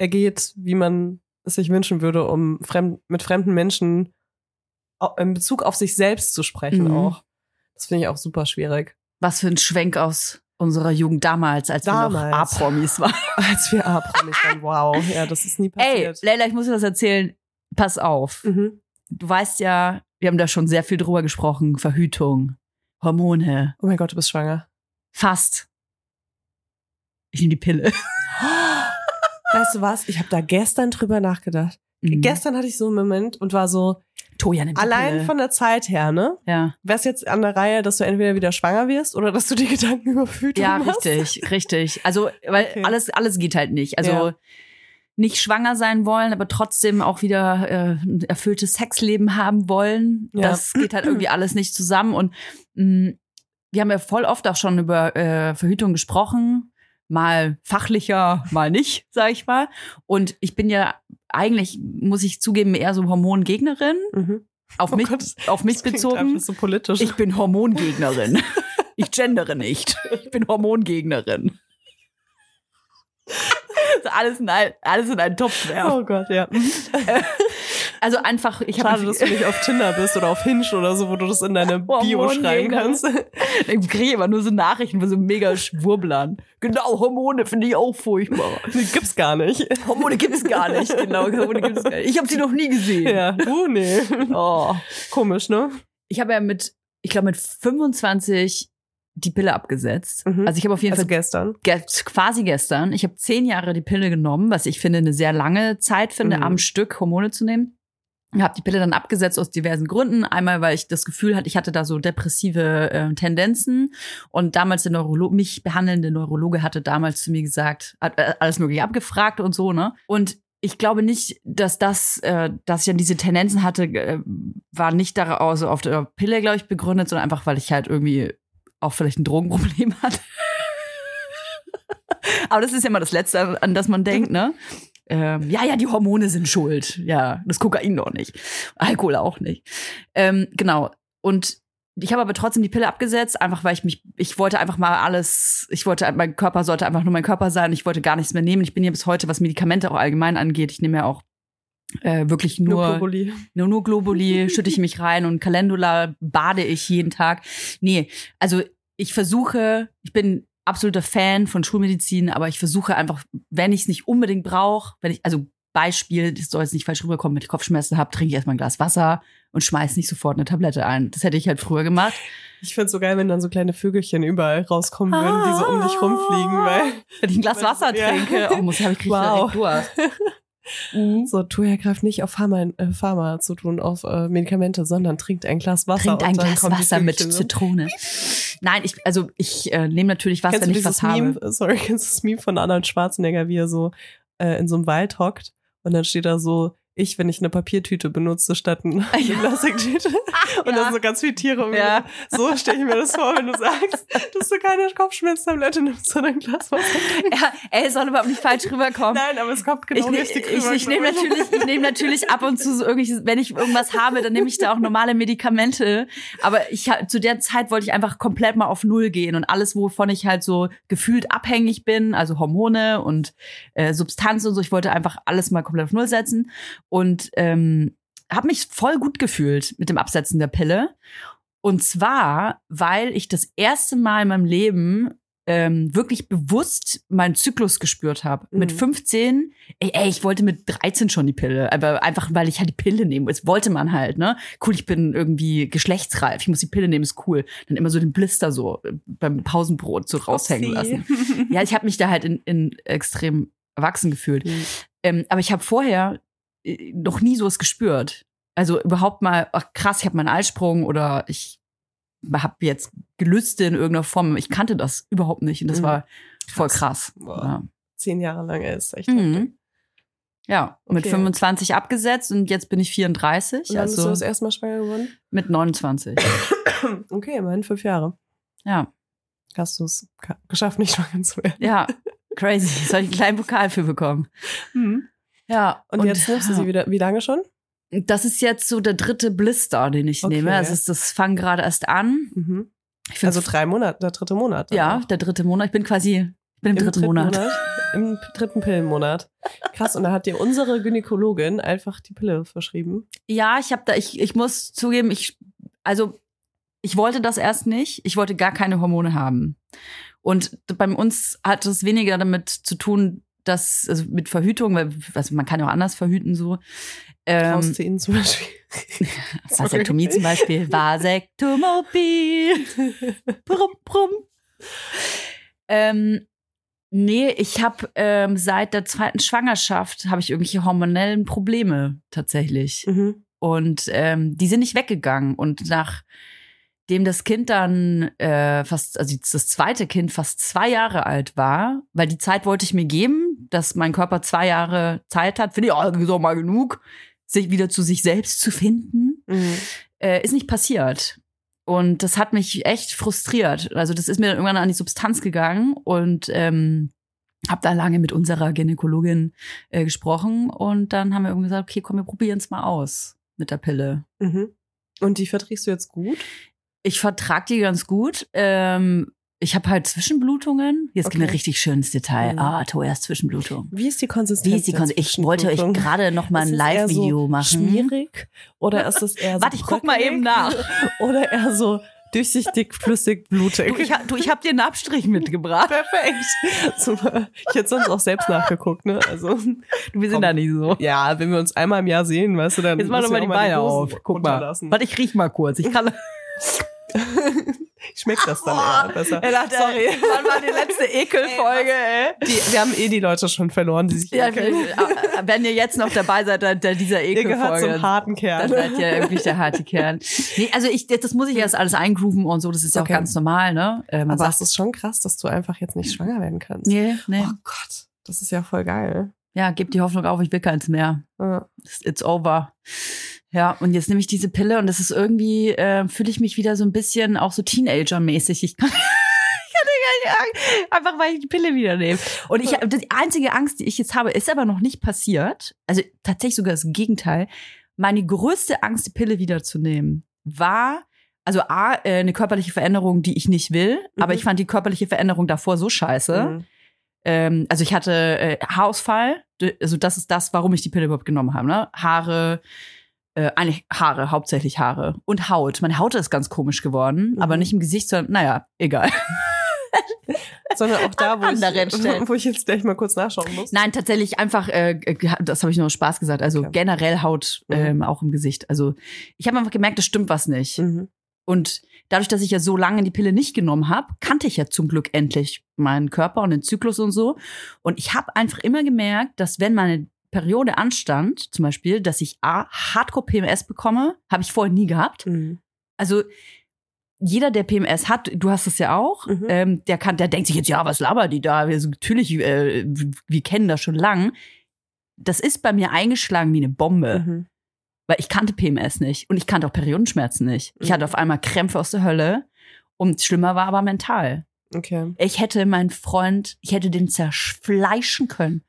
ergeht, wie man es sich wünschen würde, um fremd, mit fremden Menschen in Bezug auf sich selbst zu sprechen Mhm. auch. Das finde ich auch super schwierig. Was für ein Schwenk aus unserer Jugend damals, als wir noch Damals. A-Promis waren. Als wir A-Promis waren, wow. Ja, das ist nie Ey, passiert. Leila, ich muss dir was erzählen. Pass auf. Mhm. Du weißt ja, wir haben da schon sehr viel drüber gesprochen. Verhütung, Hormone, Oh mein Gott, du bist schwanger. fast. Ich nehme die Pille. Weißt du was? Ich habe da gestern drüber nachgedacht. Mhm. Gestern hatte ich so einen Moment und war so, Toja nimmt die allein von der Zeit her, ne? ja. Wär's jetzt an der Reihe, dass du entweder wieder schwanger wirst oder dass du dir Gedanken über Verhütung Ja, machst? richtig, richtig. Also, weil Okay. alles, alles geht halt nicht. Also Ja. nicht schwanger sein wollen, aber trotzdem auch wieder äh, ein erfülltes Sexleben haben wollen. Ja. Das geht halt irgendwie alles nicht zusammen. Und mh, wir haben ja voll oft auch schon über äh, Verhütung gesprochen. Mal fachlicher, mal nicht, sag ich mal. Und ich bin ja eigentlich, muss ich zugeben, eher so Hormongegnerin. Mhm. Auf Oh mich, Gott, auf mich bezogen. so politisch. Ich bin Hormongegnerin. Ich gendere nicht. Ich bin Hormongegnerin. Alles in, ein, alles in einen Topf werfen. oh Gott, ja. Also einfach, ich Schade, habe dass du nicht auf Tinder bist oder auf Hinge oder so, wo du das in deine Bio Hormongegner. schreiben kannst. ich kriege immer nur so Nachrichten von so mega Schwurblern. Genau, Hormone finde ich auch furchtbar. Die gibt's gar nicht. Hormone gibt's gar nicht. Genau, Hormone gibt's gar nicht. Ich habe sie noch nie gesehen. Ja, du, nee. Oh. Komisch, ne? Ich habe ja mit, ich glaube mit 25 die Pille abgesetzt. Mhm. Also ich habe auf jeden Also Fall gestern. ge quasi gestern. Ich habe zehn Jahre die Pille genommen, was ich finde eine sehr lange Zeit finde, Mhm. am Stück Hormone zu nehmen. Habe die Pille dann abgesetzt aus diversen Gründen. Einmal, weil ich das Gefühl hatte, ich hatte da so depressive äh, Tendenzen. Und damals der Neurologe, mich behandelnde Neurologe hatte damals zu mir gesagt, hat äh, alles mögliche abgefragt und so, ne? Und ich glaube nicht, dass das, äh, dass ich dann diese Tendenzen hatte, äh, war nicht daraus auf der Pille, glaube ich, begründet, sondern einfach, weil ich halt irgendwie auch vielleicht ein Drogenproblem hatte. Aber das ist ja immer das Letzte, an- an das man denkt, ne? Ähm, ja, ja, die Hormone sind schuld. Ja, das Kokain noch nicht. Alkohol auch nicht. Ähm, genau. Und ich habe aber trotzdem die Pille abgesetzt, einfach weil ich mich, ich wollte einfach mal alles, ich wollte, mein Körper sollte einfach nur mein Körper sein. Ich wollte gar nichts mehr nehmen. Ich bin ja bis heute, was Medikamente auch allgemein angeht, ich nehme ja auch äh, wirklich Nur, nur, Globuli. nur, nur Globuli, schütte ich mich rein und Calendula bade ich jeden Tag. Nee, also ich versuche, ich bin absoluter Fan von Schulmedizin, aber ich versuche einfach, wenn ich es nicht unbedingt brauche, wenn ich, also Beispiel, das soll jetzt nicht falsch rüberkommen, wenn ich Kopfschmerzen habe, trinke ich erstmal ein Glas Wasser und schmeiß nicht sofort eine Tablette ein. Das hätte ich halt früher gemacht. Ich find's so geil, wenn dann so kleine Vögelchen überall rauskommen würden, die so um dich rumfliegen, weil Wenn ich ein Glas Wasser Ja. trinke, oh, muss habe ich krieg Wow. direkt Durst. Mhm. so Toya greift nicht auf Pharma, äh, Pharma zu tun, auf äh, Medikamente, sondern trinkt ein Glas Wasser. Trinkt ein Glas Wasser mit. Zitrone. Nein, ich, also ich äh, nehme natürlich was, Kennst wenn ich was Meme? habe. Sorry, kennst du das Meme von Arnold Schwarzenegger, wie er so äh, in so einem Wald hockt und dann steht da so, ich, wenn ich eine Papiertüte benutze statt eine Ja. Plastiktüte. Und Ja. dann so ganz viele Tiere. um Ja. So stelle ich mir das vor, wenn du sagst, dass du keine Kopfschmerztablette nimmst, sondern ein Glas Wasser. Ja, ey, es soll überhaupt nicht falsch rüberkommen. Nein, aber es kommt genau ich, ne- richtig ich, rüber, ich, nehme glaub natürlich, ich nehme natürlich ab und zu so irgendwelches, wenn ich irgendwas habe, dann nehme ich da auch normale Medikamente. Aber ich zu der Zeit wollte ich einfach komplett mal auf Null gehen und alles, wovon ich halt so gefühlt abhängig bin, also Hormone und äh, Substanzen und so, ich wollte einfach alles mal komplett auf Null setzen und ähm, habe mich voll gut gefühlt mit dem Absetzen der Pille. Und zwar, weil ich das erste Mal in meinem Leben ähm, wirklich bewusst meinen Zyklus gespürt habe. Mit Mhm. 15, ey, ey, ich wollte mit 13 schon die Pille, aber einfach, weil ich halt die Pille nehme. Das wollte man halt, ne? Cool, ich bin irgendwie geschlechtsreif, ich muss die Pille nehmen, ist cool. Dann immer so den Blister so äh, beim Pausenbrot so raushängen lassen. Ja, ich habe mich da halt in, in extrem erwachsen gefühlt. Mhm. Ähm, aber ich habe vorher noch nie sowas gespürt. Also überhaupt mal, ach krass, ich habe meinen Eisprung oder ich habe jetzt Gelüste in irgendeiner Form. Ich kannte das überhaupt nicht und das Mhm. war voll Krass. krass. Boah. Zehn Jahre lang ist echt Ja, mhm. ja mit Okay. 25 abgesetzt und jetzt bin ich 34, Und dann bist du also das erste Mal schwanger geworden? mit 29. Okay, immerhin fünf Jahre. ja, Hast du es geschafft, nicht schwanger zu werden. ja, crazy. Soll ich einen kleinen Pokal für bekommen? Ja. Und, jetzt nimmst du sie wieder, wie lange schon? Das ist jetzt so der dritte Blister, den ich Okay. nehme. Also das fang gerade erst an. Mhm. Also drei Monate, der dritte Monat. ja, auch. der dritte Monat. Ich bin quasi, ich bin im, dritten, Monat. Im dritten Pillenmonat. Krass, und da hat dir unsere Gynäkologin einfach die Pille verschrieben. Ja, ich habe da, ich, ich muss zugeben, ich, also ich wollte das erst nicht. Ich wollte gar keine Hormone haben. Und bei uns hat es weniger damit zu tun, dass, also mit Verhütung, weil also man kann ja auch anders verhüten so. Ähm, Rausziehen zum Beispiel. Vasektomie zum Beispiel. Vasektomobil. brumm, brumm. Ähm, nee, ich habe ähm, seit der zweiten Schwangerschaft habe ich irgendwelche hormonellen Probleme tatsächlich. Mhm. Und ähm, die sind nicht weggegangen. Und nachdem das Kind dann äh, fast, also das zweite Kind fast zwei Jahre alt war, weil die Zeit wollte ich mir geben, dass mein Körper zwei Jahre Zeit hat, finde ich auch ist auch mal genug, sich wieder zu sich selbst zu finden, Mhm. äh, ist nicht passiert. Und das hat mich echt frustriert. Also das ist mir dann irgendwann an die Substanz gegangen und ähm, habe da lange mit unserer Gynäkologin äh, gesprochen und dann haben wir irgendwie gesagt, okay, komm, wir probieren es mal aus mit der Pille. Mhm. Und die verträgst du jetzt gut? Ich vertrag die ganz gut. Ähm, ich habe halt Zwischenblutungen. Jetzt gehen wir Okay. richtig schön ins Detail. Mhm. Ah, Toyas Zwischenblutung. Wie ist die Konsistenz? Wie ist die Konsistenz? Ich wollte euch gerade noch mal ein Live-Video so machen. Schmierig? Oder ist es eher so Warte, ich guck mal eben nach. Oder eher so durchsichtig, flüssig, blutig? Du, ich, hab- du, ich habe dir einen Abstrich mitgebracht. Perfekt. Super. Ich hätte sonst auch selbst nachgeguckt, ne? Also, Wir sind Komm. da nicht so. ja, wenn wir uns einmal im Jahr sehen, weißt du, dann. Jetzt mach doch mal die Beine auf. Guck mal. Warte, ich riech mal kurz. Ich kann. Schmeckt das dann eher besser? Er dachte, Sorry. Wann war die letzte Ekelfolge, ey? Die, wir haben eh die Leute schon verloren, die sich Ja, ekeln. wenn ihr jetzt noch dabei seid, dann dann dieser Ihr gehört Ekelfolge. zum harten Dann Kern. seid ihr irgendwie der harte Kern. Nee, also ich, das muss ich erst alles eingrooven und so, das ist ja Okay. auch ganz normal, ne? Äh, man Aber sagt, es ist schon krass, dass du einfach jetzt nicht schwanger werden kannst. nee, nee. Oh Gott, das ist ja voll geil. Ja, gebt die Hoffnung auf, ich will keins mehr. Ja. It's over. Ja, und jetzt nehme ich diese Pille und das ist irgendwie, äh, fühle ich mich wieder so ein bisschen auch so Teenager-mäßig. Ich kann, einfach weil ich die Pille wieder nehme. Und ich, die einzige Angst, die ich jetzt habe, ist aber noch nicht passiert. Also tatsächlich sogar das Gegenteil. Meine größte Angst, die Pille wiederzunehmen, war, also A, äh, eine körperliche Veränderung, die ich nicht will, aber Mhm. ich fand die körperliche Veränderung davor so scheiße. Mhm. Ähm, also ich hatte äh, Haarausfall. Also das ist das, warum ich die Pille überhaupt genommen habe. Ne? Haare, äh, eigentlich Haare, hauptsächlich Haare. Und Haut. Meine Haut ist ganz komisch geworden, Mhm. aber nicht im Gesicht, sondern, naja, egal. Sondern auch da, wo ich, wo ich jetzt gleich mal kurz nachschauen muss. Nein, tatsächlich einfach, äh, das habe ich nur aus Spaß gesagt, also Okay. generell Haut Mhm. ähm, auch im Gesicht. Also ich habe einfach gemerkt, es stimmt was nicht. Mhm. Und dadurch, dass ich ja so lange die Pille nicht genommen habe, kannte ich ja zum Glück endlich meinen Körper und den Zyklus und so. Und ich habe einfach immer gemerkt, dass wenn meine Periode anstand, zum Beispiel, dass ich A, Hardcore PMS bekomme, habe ich vorher nie gehabt. Mhm. Also jeder, der PMS hat, du hast es ja auch, Mhm. ähm, der kann, der denkt sich jetzt, ja, was labert die da? Wir, natürlich, äh, wir kennen das schon lang. Das ist bei mir eingeschlagen wie eine Bombe. Mhm. Weil ich kannte PMS nicht und ich kannte auch Periodenschmerzen nicht. Ich Mhm. hatte auf einmal Krämpfe aus der Hölle und schlimmer war aber mental. Okay. Ich hätte meinen Freund, ich hätte den zerfleischen können.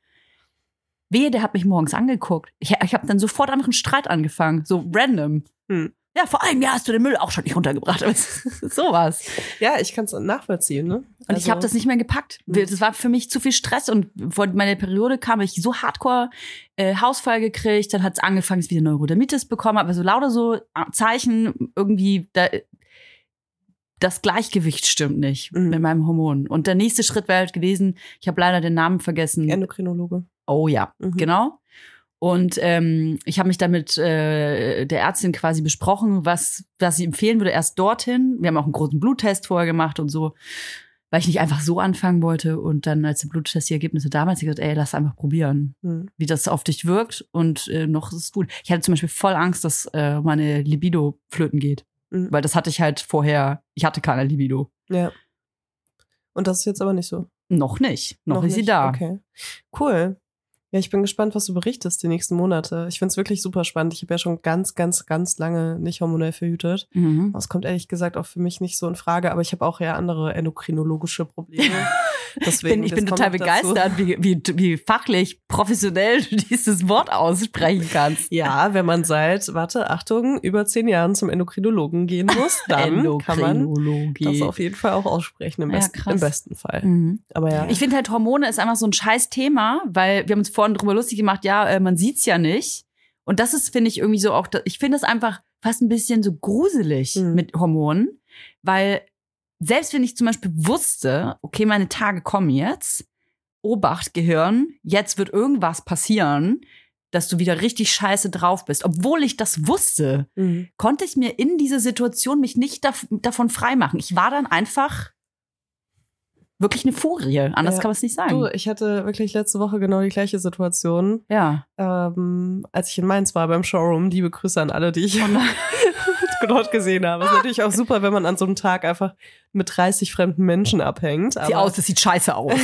Wehe, der hat mich morgens angeguckt. Ich, ich habe dann sofort einfach einen Streit angefangen, so random. Hm. Ja, vor einem Jahr hast du den Müll auch schon nicht runtergebracht. Sowas. Ja, ich kann es nachvollziehen, ne? Und ich habe das nicht mehr gepackt. Mhm. Das war für mich zu viel Stress und vor meine Periode kam ich so hardcore äh, Hausfall gekriegt, dann hat es angefangen, dass ich wieder Neurodermitis bekommen, aber so lauter so äh, Zeichen irgendwie da das Gleichgewicht stimmt nicht Mhm. mit meinem Hormon. Und der nächste Schritt wäre halt gewesen, ich habe leider den Namen vergessen. Endokrinologe. Oh ja, Mhm. genau. Und ähm, ich habe mich damit äh, der Ärztin quasi besprochen, was, was sie empfehlen würde, erst dorthin. Wir haben auch einen großen Bluttest vorher gemacht und so, weil ich nicht einfach so anfangen wollte. Und dann, als der Bluttest die Ergebnisse damals, ich gesagt, ey, lass einfach probieren, Mhm. wie das auf dich wirkt. Und äh, noch ist es gut. Ich hatte zum Beispiel voll Angst, dass äh, meine Libido flöten geht. Mhm. Weil das hatte ich halt vorher, ich hatte keine Libido. Ja. Und das ist jetzt aber nicht so. Noch nicht. Noch, ist sie nicht. da. Okay. Cool. Ja, ich bin gespannt, was du berichtest die nächsten Monate. Ich find's wirklich super spannend. Ich habe ja schon ganz, ganz, ganz lange nicht hormonell verhütet. Mhm. Das kommt ehrlich gesagt auch für mich nicht so in Frage, aber ich habe auch ja andere endokrinologische Probleme. Ich Deswegen, bin, ich bin total begeistert, wie, wie, wie fachlich, professionell du dieses Wort aussprechen kannst. Ja, wenn man seit, warte, Achtung, über zehn Jahren zum Endokrinologen gehen muss, dann kann man das auf jeden Fall auch aussprechen, im, Ja, besten, im besten Fall. Mhm. Aber ja. Ich finde halt, Hormone ist einfach so ein scheiß Thema, weil wir haben uns vorhin drüber lustig gemacht, ja, äh, man sieht's ja nicht. Und das ist, finde ich, irgendwie so auch, ich finde es einfach fast ein bisschen so gruselig Mhm. mit Hormonen, weil selbst wenn ich zum Beispiel wusste, okay, meine Tage kommen jetzt, Obacht, Gehirn, jetzt wird irgendwas passieren, dass du wieder richtig scheiße drauf bist. Obwohl ich das wusste, Mhm. konnte ich mir in dieser Situation mich nicht dav davon freimachen. Ich war dann einfach wirklich eine Furie. Anders Ja. kann man es nicht Du, sagen. ich hatte wirklich letzte Woche genau die gleiche Situation, Ja. ähm, als ich in Mainz war beim Showroom. Liebe Grüße an alle, die ich Oh dort gesehen habe. Ist natürlich auch super, wenn man an so einem Tag einfach mit 30 fremden Menschen abhängt. Sieh aus, das sieht scheiße aus.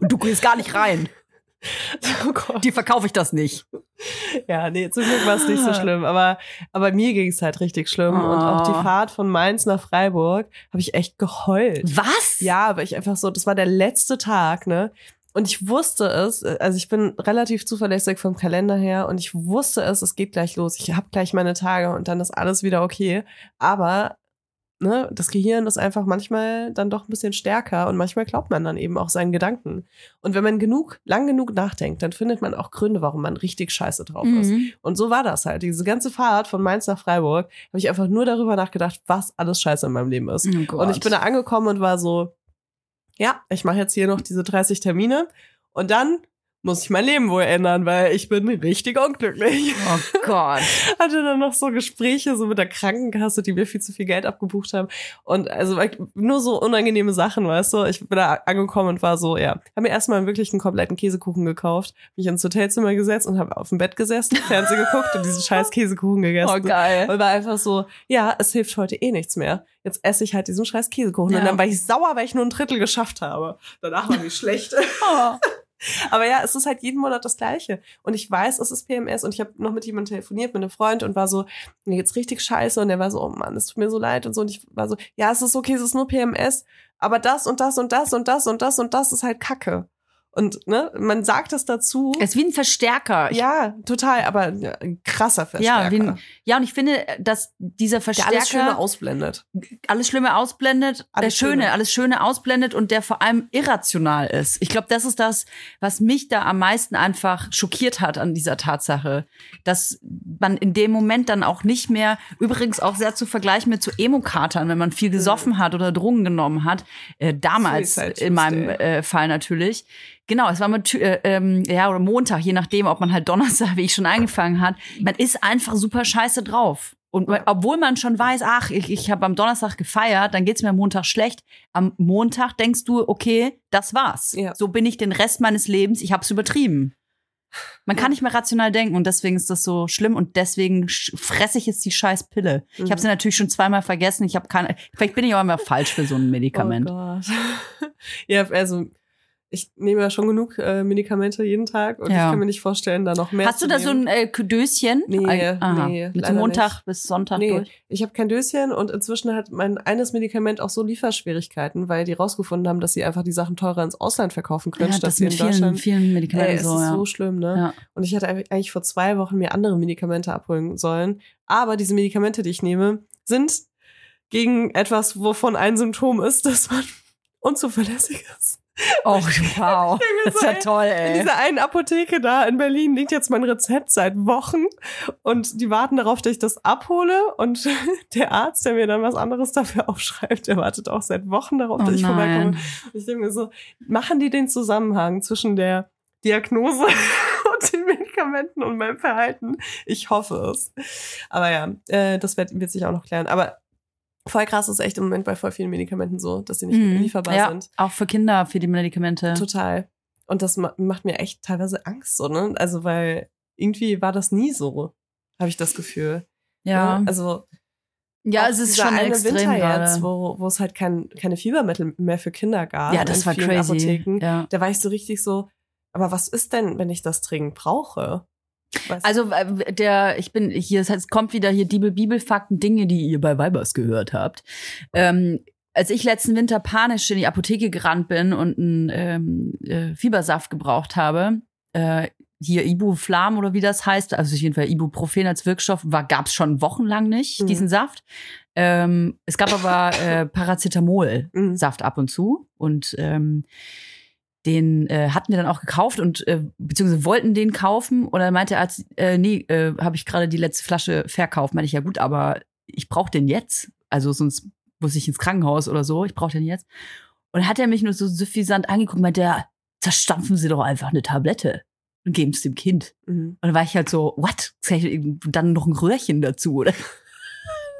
Und du gehst gar nicht rein. Oh. Dir verkaufe ich das nicht. Ja, nee, zum Glück war es nicht so schlimm. Aber, aber mir ging es halt richtig schlimm. Und auch die Oh. Fahrt von Mainz nach Freiburg habe ich echt geheult. Was? Ja, aber ich einfach so, das war der letzte Tag, ne? Und ich wusste es, also ich bin relativ zuverlässig vom Kalender her und ich wusste es, es geht gleich los. Ich habe gleich meine Tage und dann ist alles wieder okay. Aber ne, das Gehirn ist einfach manchmal dann doch ein bisschen stärker und manchmal glaubt man dann eben auch seinen Gedanken. Und wenn man genug, lang genug nachdenkt, dann findet man auch Gründe, warum man richtig scheiße drauf ist. Mhm. Und so war das halt. Diese ganze Fahrt von Mainz nach Freiburg habe ich einfach nur darüber nachgedacht, was alles scheiße in meinem Leben ist. Oh. Und ich bin da angekommen und war so, ja, ich mache jetzt hier noch diese 30 Termine und dann muss ich mein Leben wohl ändern, weil ich bin richtig unglücklich. Oh Gott. Hatte dann noch so Gespräche so mit der Krankenkasse, die mir viel zu viel Geld abgebucht haben. Und also nur so unangenehme Sachen, weißt du. Ich bin da angekommen und war so, ja. Habe mir erstmal wirklich einen kompletten Käsekuchen gekauft, mich ins Hotelzimmer gesetzt und habe auf dem Bett gesessen, Fernsehen geguckt und diesen scheiß Käsekuchen gegessen. Oh, geil. Und war einfach so, ja, es hilft heute eh nichts mehr. Jetzt esse ich halt diesen scheiß Käsekuchen. Ja. Und dann war ich sauer, weil ich nur ein Drittel geschafft habe. Danach war mir schlecht. Oh. Aber ja, es ist halt jeden Monat das Gleiche. Und ich weiß, es ist PMS. Und ich habe noch mit jemandem telefoniert, mit einem Freund und war so, mir geht's richtig scheiße. Und der war so, oh Mann, es tut mir so leid und so. Und ich war so, ja, es ist okay, es ist nur PMS. Aber das und das und das und das und das und das ist halt Kacke. Und ne, man sagt das dazu. Es ist wie ein Verstärker. Ich, ja, total, aber ein krasser Verstärker. ja, wie ein, ja, und ich finde, dass dieser der Verstärker alles Schöne ausblendet. alles Schlimme ausblendet, Alles alles Schöne, Schöne. alles Schöne ausblendet und der vor allem irrational ist. Ich glaube, das ist das, was mich da am meisten einfach schockiert hat an dieser Tatsache, dass man in dem Moment dann auch nicht mehr, übrigens auch sehr zu vergleichen mit so Emo-Katern, wenn man viel gesoffen hat oder Drogen genommen hat, äh, damals in meinem äh, Fall natürlich. Genau, es war mal Tü- äh, ähm, ja oder Montag, je nachdem, ob man halt Donnerstag, wie ich schon angefangen hat. Man ist einfach super scheiße drauf. Und obwohl man schon weiß, ach, ich, ich habe am Donnerstag gefeiert, dann geht's mir am Montag schlecht. Am Montag denkst du, okay, das war's. Ja. So bin ich den Rest meines Lebens, ich hab's übertrieben. Man kann nicht mehr rational denken und deswegen ist das so schlimm und deswegen fresse ich jetzt die scheiß Pille. Ich Mhm. habe sie natürlich schon zweimal vergessen. Ich habe keine. Vielleicht bin ich auch immer falsch für so ein Medikament. Oh Gott. ja, also ich nehme ja schon genug äh, Medikamente jeden Tag und Ja. ich kann mir nicht vorstellen, da noch mehr Hast du da so ein äh, Döschen? Nee, Äh, aha. nee, Mit Montag nicht. bis Sonntag Nee, durch. ich habe kein Döschen und inzwischen hat mein eines Medikament auch so Lieferschwierigkeiten, weil die rausgefunden haben, dass sie einfach die Sachen teurer ins Ausland verkaufen können, Ja, statt sie in vielen, Deutschland. vielen Medikamenten Ey, es so, ist ja. so schlimm, ne? Ja. Und ich hätte eigentlich vor zwei Wochen mir andere Medikamente abholen sollen. Aber diese Medikamente, die ich nehme, sind gegen etwas, wovon ein Symptom ist, dass man unzuverlässig ist. Oh, wow. Das ist ja toll, In ey. dieser einen Apotheke da in Berlin liegt jetzt mein Rezept seit Wochen und die warten darauf, dass ich das abhole und der Arzt, der mir dann was anderes dafür aufschreibt, der wartet auch seit Wochen darauf, Oh dass ich vorbeikomme. ich denke mir so, machen die den Zusammenhang zwischen der Diagnose und den Medikamenten und meinem Verhalten? Ich hoffe es. Aber ja, äh, das wird, wird sich auch noch klären. Aber voll krass ist echt im Moment bei voll vielen Medikamenten so, dass sie nicht Mhm. lieferbar ja, sind. auch für Kinder, für die Medikamente. Total. Und das ma macht mir echt teilweise Angst, so, ne? Also, weil irgendwie war das nie so, habe ich das Gefühl. Ja, Ne? Also, ja es ist schon extrem Winter gerade. jetzt, wo, wo es halt kein, keine Fiebermittel mehr für Kinder gab. Ja, das in war crazy. Apotheken. Ja. Da war ich so richtig so, aber was ist denn, wenn ich das dringend brauche? Du? Also äh, der, ich bin hier, es heißt, kommt wieder hier Bibel, Bibelfakten, Dinge, die ihr bei Weibers gehört habt. Ähm, als ich letzten Winter panisch in die Apotheke gerannt bin und einen ähm, äh, Fiebersaft gebraucht habe, äh, hier Ibuflam oder wie das heißt, also auf jeden Fall Ibuprofen als Wirkstoff, war gab's schon wochenlang nicht, Mhm. diesen Saft. Ähm, es gab aber äh, Paracetamol. Mhm. Ab und zu. Und ähm, den äh, hatten wir dann auch gekauft und äh, beziehungsweise wollten den kaufen. Und dann meinte der Arzt, äh, nee, äh, habe ich gerade die letzte Flasche verkauft. Meinte ich, ja gut, aber ich brauche den jetzt. Also sonst muss ich ins Krankenhaus oder so. Ich brauche den jetzt. Und dann hat er mich nur so suffisant angeguckt meinte, ja, zerstampfen Sie doch einfach eine Tablette und geben es dem Kind. Mhm. Und dann war ich halt so, what? Dann noch ein Röhrchen dazu, oder?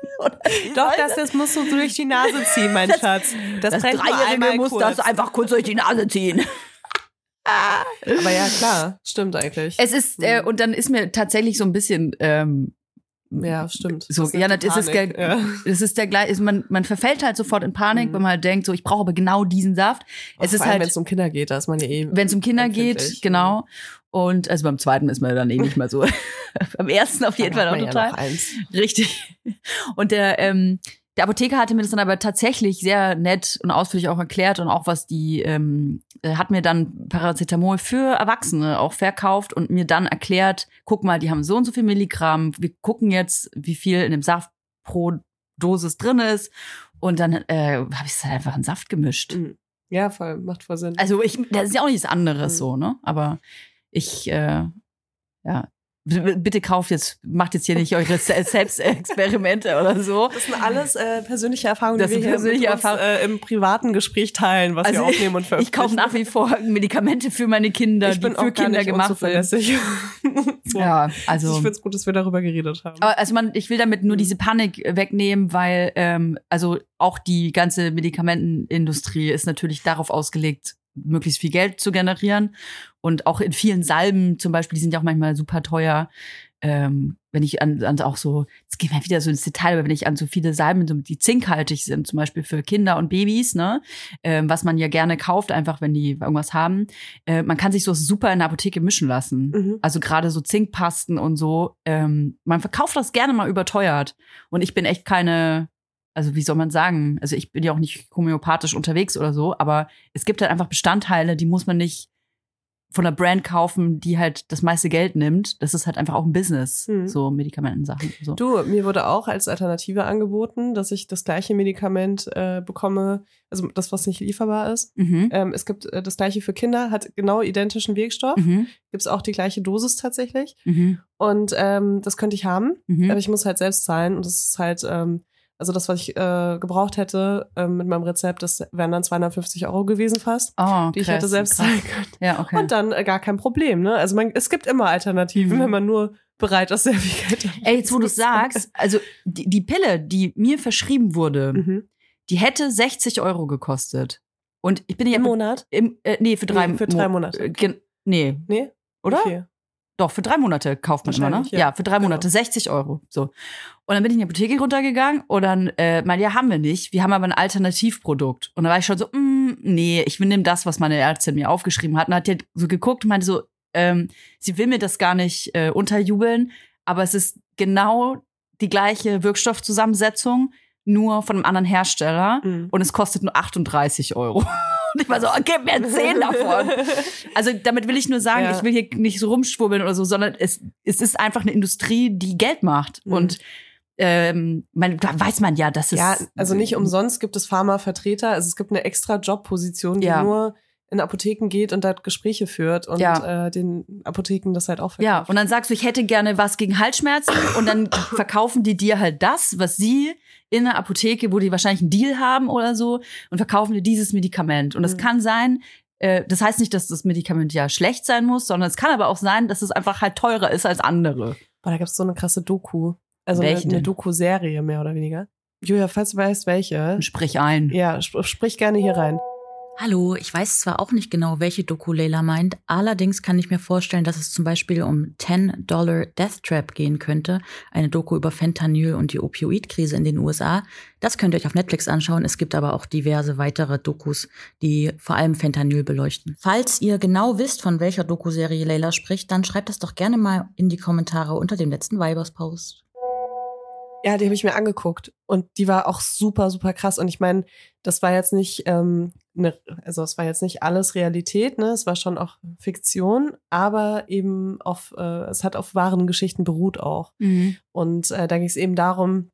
Doch, das, das musst du durch die Nase ziehen, mein Schatz. Das, das Dreijährige muss kurz. das einfach kurz durch die Nase ziehen. Aber ja, klar, stimmt eigentlich. Es ist, äh, und dann ist mir tatsächlich so ein bisschen, ähm, ja, stimmt. so, Das ja, das ist, Panik, der, ja. das ist der gleiche, man, man verfällt halt sofort in Panik, Mhm. wenn man halt denkt, so, ich brauche aber genau diesen Saft. es Vor ist allem, halt, wenn es um Kinder geht, da ist man ja eh. wenn es um Kinder geht, genau. Und also beim zweiten ist man dann eh nicht mehr so. beim ersten auf jeden Fall man total. Ja noch eins. Richtig. Und der, ähm, der Apotheker hatte mir das dann aber tatsächlich sehr nett und ausführlich auch erklärt und auch was die, ähm, äh, hat mir dann Paracetamol für Erwachsene auch verkauft und mir dann erklärt, guck mal, die haben so und so viel Milligramm, wir gucken jetzt, wie viel in dem Saft pro Dosis drin ist und dann äh, habe ich es halt einfach in Saft gemischt. Mhm. Ja, voll, macht voll Sinn. Also ich, das ist ja auch nichts anderes Mhm. so, ne? Aber ich, äh, ja, bitte kauft jetzt, macht jetzt hier nicht eure Se- Selbstexperimente oder so. das sind alles äh, persönliche Erfahrungen, Das die wir hier persönliche mit uns, Erfahrungen. äh, im privaten Gespräch teilen, was wir Also aufnehmen und Ich veröffentlichen. kaufe nach wie vor Medikamente für meine Kinder, ich bin die für Kinder gemacht sind. so. Ja, also. ich finde es gut, dass wir darüber geredet haben. Also man, ich will damit nur Mhm. diese Panik wegnehmen, weil ähm, also auch die ganze Medikamentenindustrie ist natürlich darauf ausgelegt, möglichst viel Geld zu generieren. Und auch in vielen Salben zum Beispiel, die sind ja auch manchmal super teuer. Ähm, wenn ich an, an auch so, jetzt gehen wir wieder so ins Detail, aber wenn ich an so viele Salben, die zinkhaltig sind, zum Beispiel für Kinder und Babys, ne, ähm, was man ja gerne kauft, einfach wenn die irgendwas haben, äh, man kann sich so super in der Apotheke mischen lassen. Mhm. Also gerade so Zinkpasten und so. Ähm, man verkauft das gerne mal überteuert. Und ich bin echt keine, also wie soll man sagen? Also ich bin ja auch nicht homöopathisch unterwegs oder so, aber es gibt halt einfach Bestandteile, die muss man nicht von einer Brand kaufen, die halt das meiste Geld nimmt. Das ist halt einfach auch ein Business, Mhm. so Medikamentensachen. So. Du, mir wurde auch als Alternative angeboten, dass ich das gleiche Medikament äh, bekomme, also das, was nicht lieferbar ist. Mhm. Ähm, es gibt äh, das gleiche für Kinder, hat genau identischen Wirkstoff. Mhm. Gibt es auch die gleiche Dosis tatsächlich. Mhm. Und ähm, das könnte ich haben, Mhm. aber ich muss halt selbst zahlen. Und das ist halt, ähm, also das, was ich äh, gebraucht hätte ähm, mit meinem Rezept, das wären dann 250 Euro gewesen fast, Oh, die ich krass, hätte selbst zahlen können. Ja, okay. Und dann äh, gar kein Problem, ne? Also man, es gibt immer Alternativen, Mhm. wenn man nur bereit ist, sehr viel Geld Ey, jetzt wo du sagst, also die, die Pille, die mir verschrieben wurde, Mhm. die hätte 60 Euro gekostet. Und ich bin ja Im Monat? Im, äh, nee, für drei, Nee, für drei Mo- Monate. äh, gen- Nee, Nee? oder? Okay. Doch, für drei Monate kauft man immer, ne? Ja. ja. für drei Genau. Monate, 60 Euro. So. Und dann bin ich in die Apotheke runtergegangen und dann, äh, meinte, ja, haben wir nicht. Wir haben aber ein Alternativprodukt. Und da war ich schon so, mm, nee, ich will nehmen das, was meine Ärztin mir aufgeschrieben hat. Und hat die halt so geguckt und meinte so, ähm, sie will mir das gar nicht äh, unterjubeln, aber es ist genau die gleiche Wirkstoffzusammensetzung, nur von einem anderen Hersteller. Mhm. Und es kostet nur 38 Euro. Und ich war so, gib mir 10 davon. Also damit will ich nur sagen, Ja. ich will hier nicht so rumschwurbeln oder so, sondern es, es ist einfach eine Industrie, die Geld macht. Mhm. Und ähm, man, da weiß man ja, dass es. Ja, also nicht umsonst gibt es Pharmavertreter. Also es gibt eine extra Jobposition, die Ja. nur in Apotheken geht und da Gespräche führt und Ja. äh, den Apotheken das halt auch verkauft. Ja, und dann sagst du, ich hätte gerne was gegen Halsschmerzen und dann verkaufen die dir halt das, was sie in der Apotheke, wo die wahrscheinlich einen Deal haben oder so, und verkaufen dir dieses Medikament. Und es Mhm. kann sein, äh, das heißt nicht, dass das Medikament ja schlecht sein muss, sondern es kann aber auch sein, dass es einfach halt teurer ist als andere. Boah, da gibt's so eine krasse Doku. Also eine, Welche eine denn? Doku-Serie mehr oder weniger. Julia, falls du weißt, welche. Sprich ein. Ja, sp sprich gerne hier rein. Hallo, ich weiß zwar auch nicht genau, welche Doku Leila meint, allerdings kann ich mir vorstellen, dass es zum Beispiel um 10 Dollar Death Trap gehen könnte, eine Doku über Fentanyl und die Opioidkrise in den USA. Das könnt ihr euch auf Netflix anschauen. Es gibt aber auch diverse weitere Dokus, die vor allem Fentanyl beleuchten. Falls ihr genau wisst, von welcher Doku-Serie Leila spricht, dann schreibt das doch gerne mal in die Kommentare unter dem letzten Vibers-Post. Ja, die habe ich mir angeguckt und die war auch super, super krass. Und ich meine, das war jetzt nicht, ähm, ne, also es war jetzt nicht alles Realität, ne? Es war schon auch Fiktion, aber eben auf, äh, es hat auf wahren Geschichten beruht auch. Mhm. Und äh, da ging es eben darum,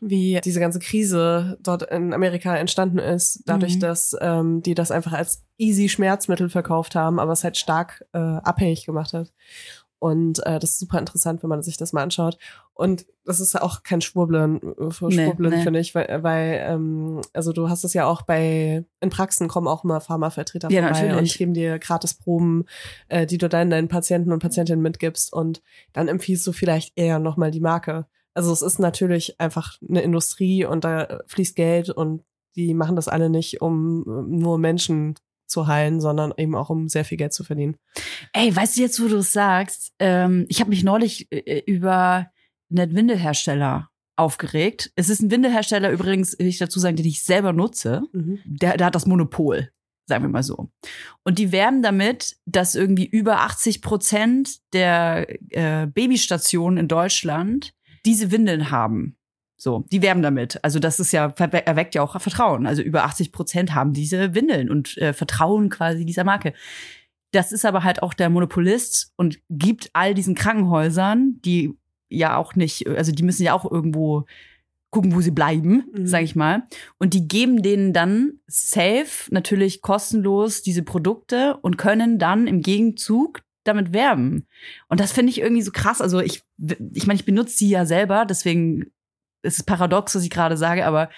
wie diese ganze Krise dort in Amerika entstanden ist, dadurch, Mhm. dass ähm, die das einfach als easy Schmerzmittel verkauft haben, aber es halt stark äh, abhängig gemacht hat. Und äh, das ist super interessant, wenn man sich das mal anschaut. Und das ist ja auch kein Schwurbeln, äh, für Nee, Schwurbeln, nee. finde ich, weil, weil ähm, also du hast es ja auch bei, in Praxen kommen auch immer Pharmavertreter Ja, vorbei natürlich. und geben dir gratis Proben, äh, die du dann deinen Patienten und Patientinnen mitgibst und dann empfiehlst du vielleicht eher nochmal die Marke. Also es ist natürlich einfach eine Industrie und da fließt Geld und die machen das alle nicht, um äh, nur Menschen zu heilen, sondern eben auch um sehr viel Geld zu verdienen. Ey, weißt du jetzt, wo du es sagst? Ähm, ich habe mich neulich äh, über einen Windelhersteller aufgeregt. Es ist ein Windelhersteller übrigens, will ich dazu sagen, den ich selber nutze. Der, der hat das Monopol, sagen wir mal so. Und die werben damit, dass irgendwie über 80 Prozent der äh, Babystationen in Deutschland diese Windeln haben. So, die werben damit. Also das ist ja, erweckt ja auch Vertrauen. Also über 80 Prozent haben diese Windeln und äh, vertrauen quasi dieser Marke. Das ist aber halt auch der Monopolist und gibt all diesen Krankenhäusern, die ja auch nicht, also die müssen ja auch irgendwo gucken, wo sie bleiben, Mhm. sag ich mal. Und die geben denen dann safe, natürlich kostenlos diese Produkte und können dann im Gegenzug damit werben. Und das finde ich irgendwie so krass. Also ich, ich meine, ich benutze sie ja selber, deswegen ist es paradox, was ich gerade sage, aber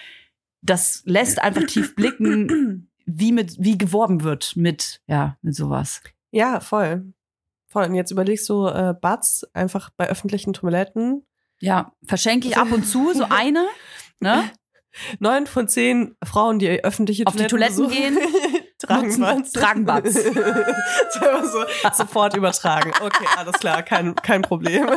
das lässt einfach tief blicken, wie mit, wie geworben wird mit, ja, mit sowas. Ja, voll. Voll. Und jetzt überlegst du, äh, Buds einfach bei öffentlichen Toiletten. Ja, verschenke ich ab und zu so eine, ne? Neun von zehn Frauen, die öffentliche Auf die Toiletten Toiletten besuchen, tragen Buds. tragen Buds. so, sofort übertragen. Okay, alles klar, kein, kein Problem.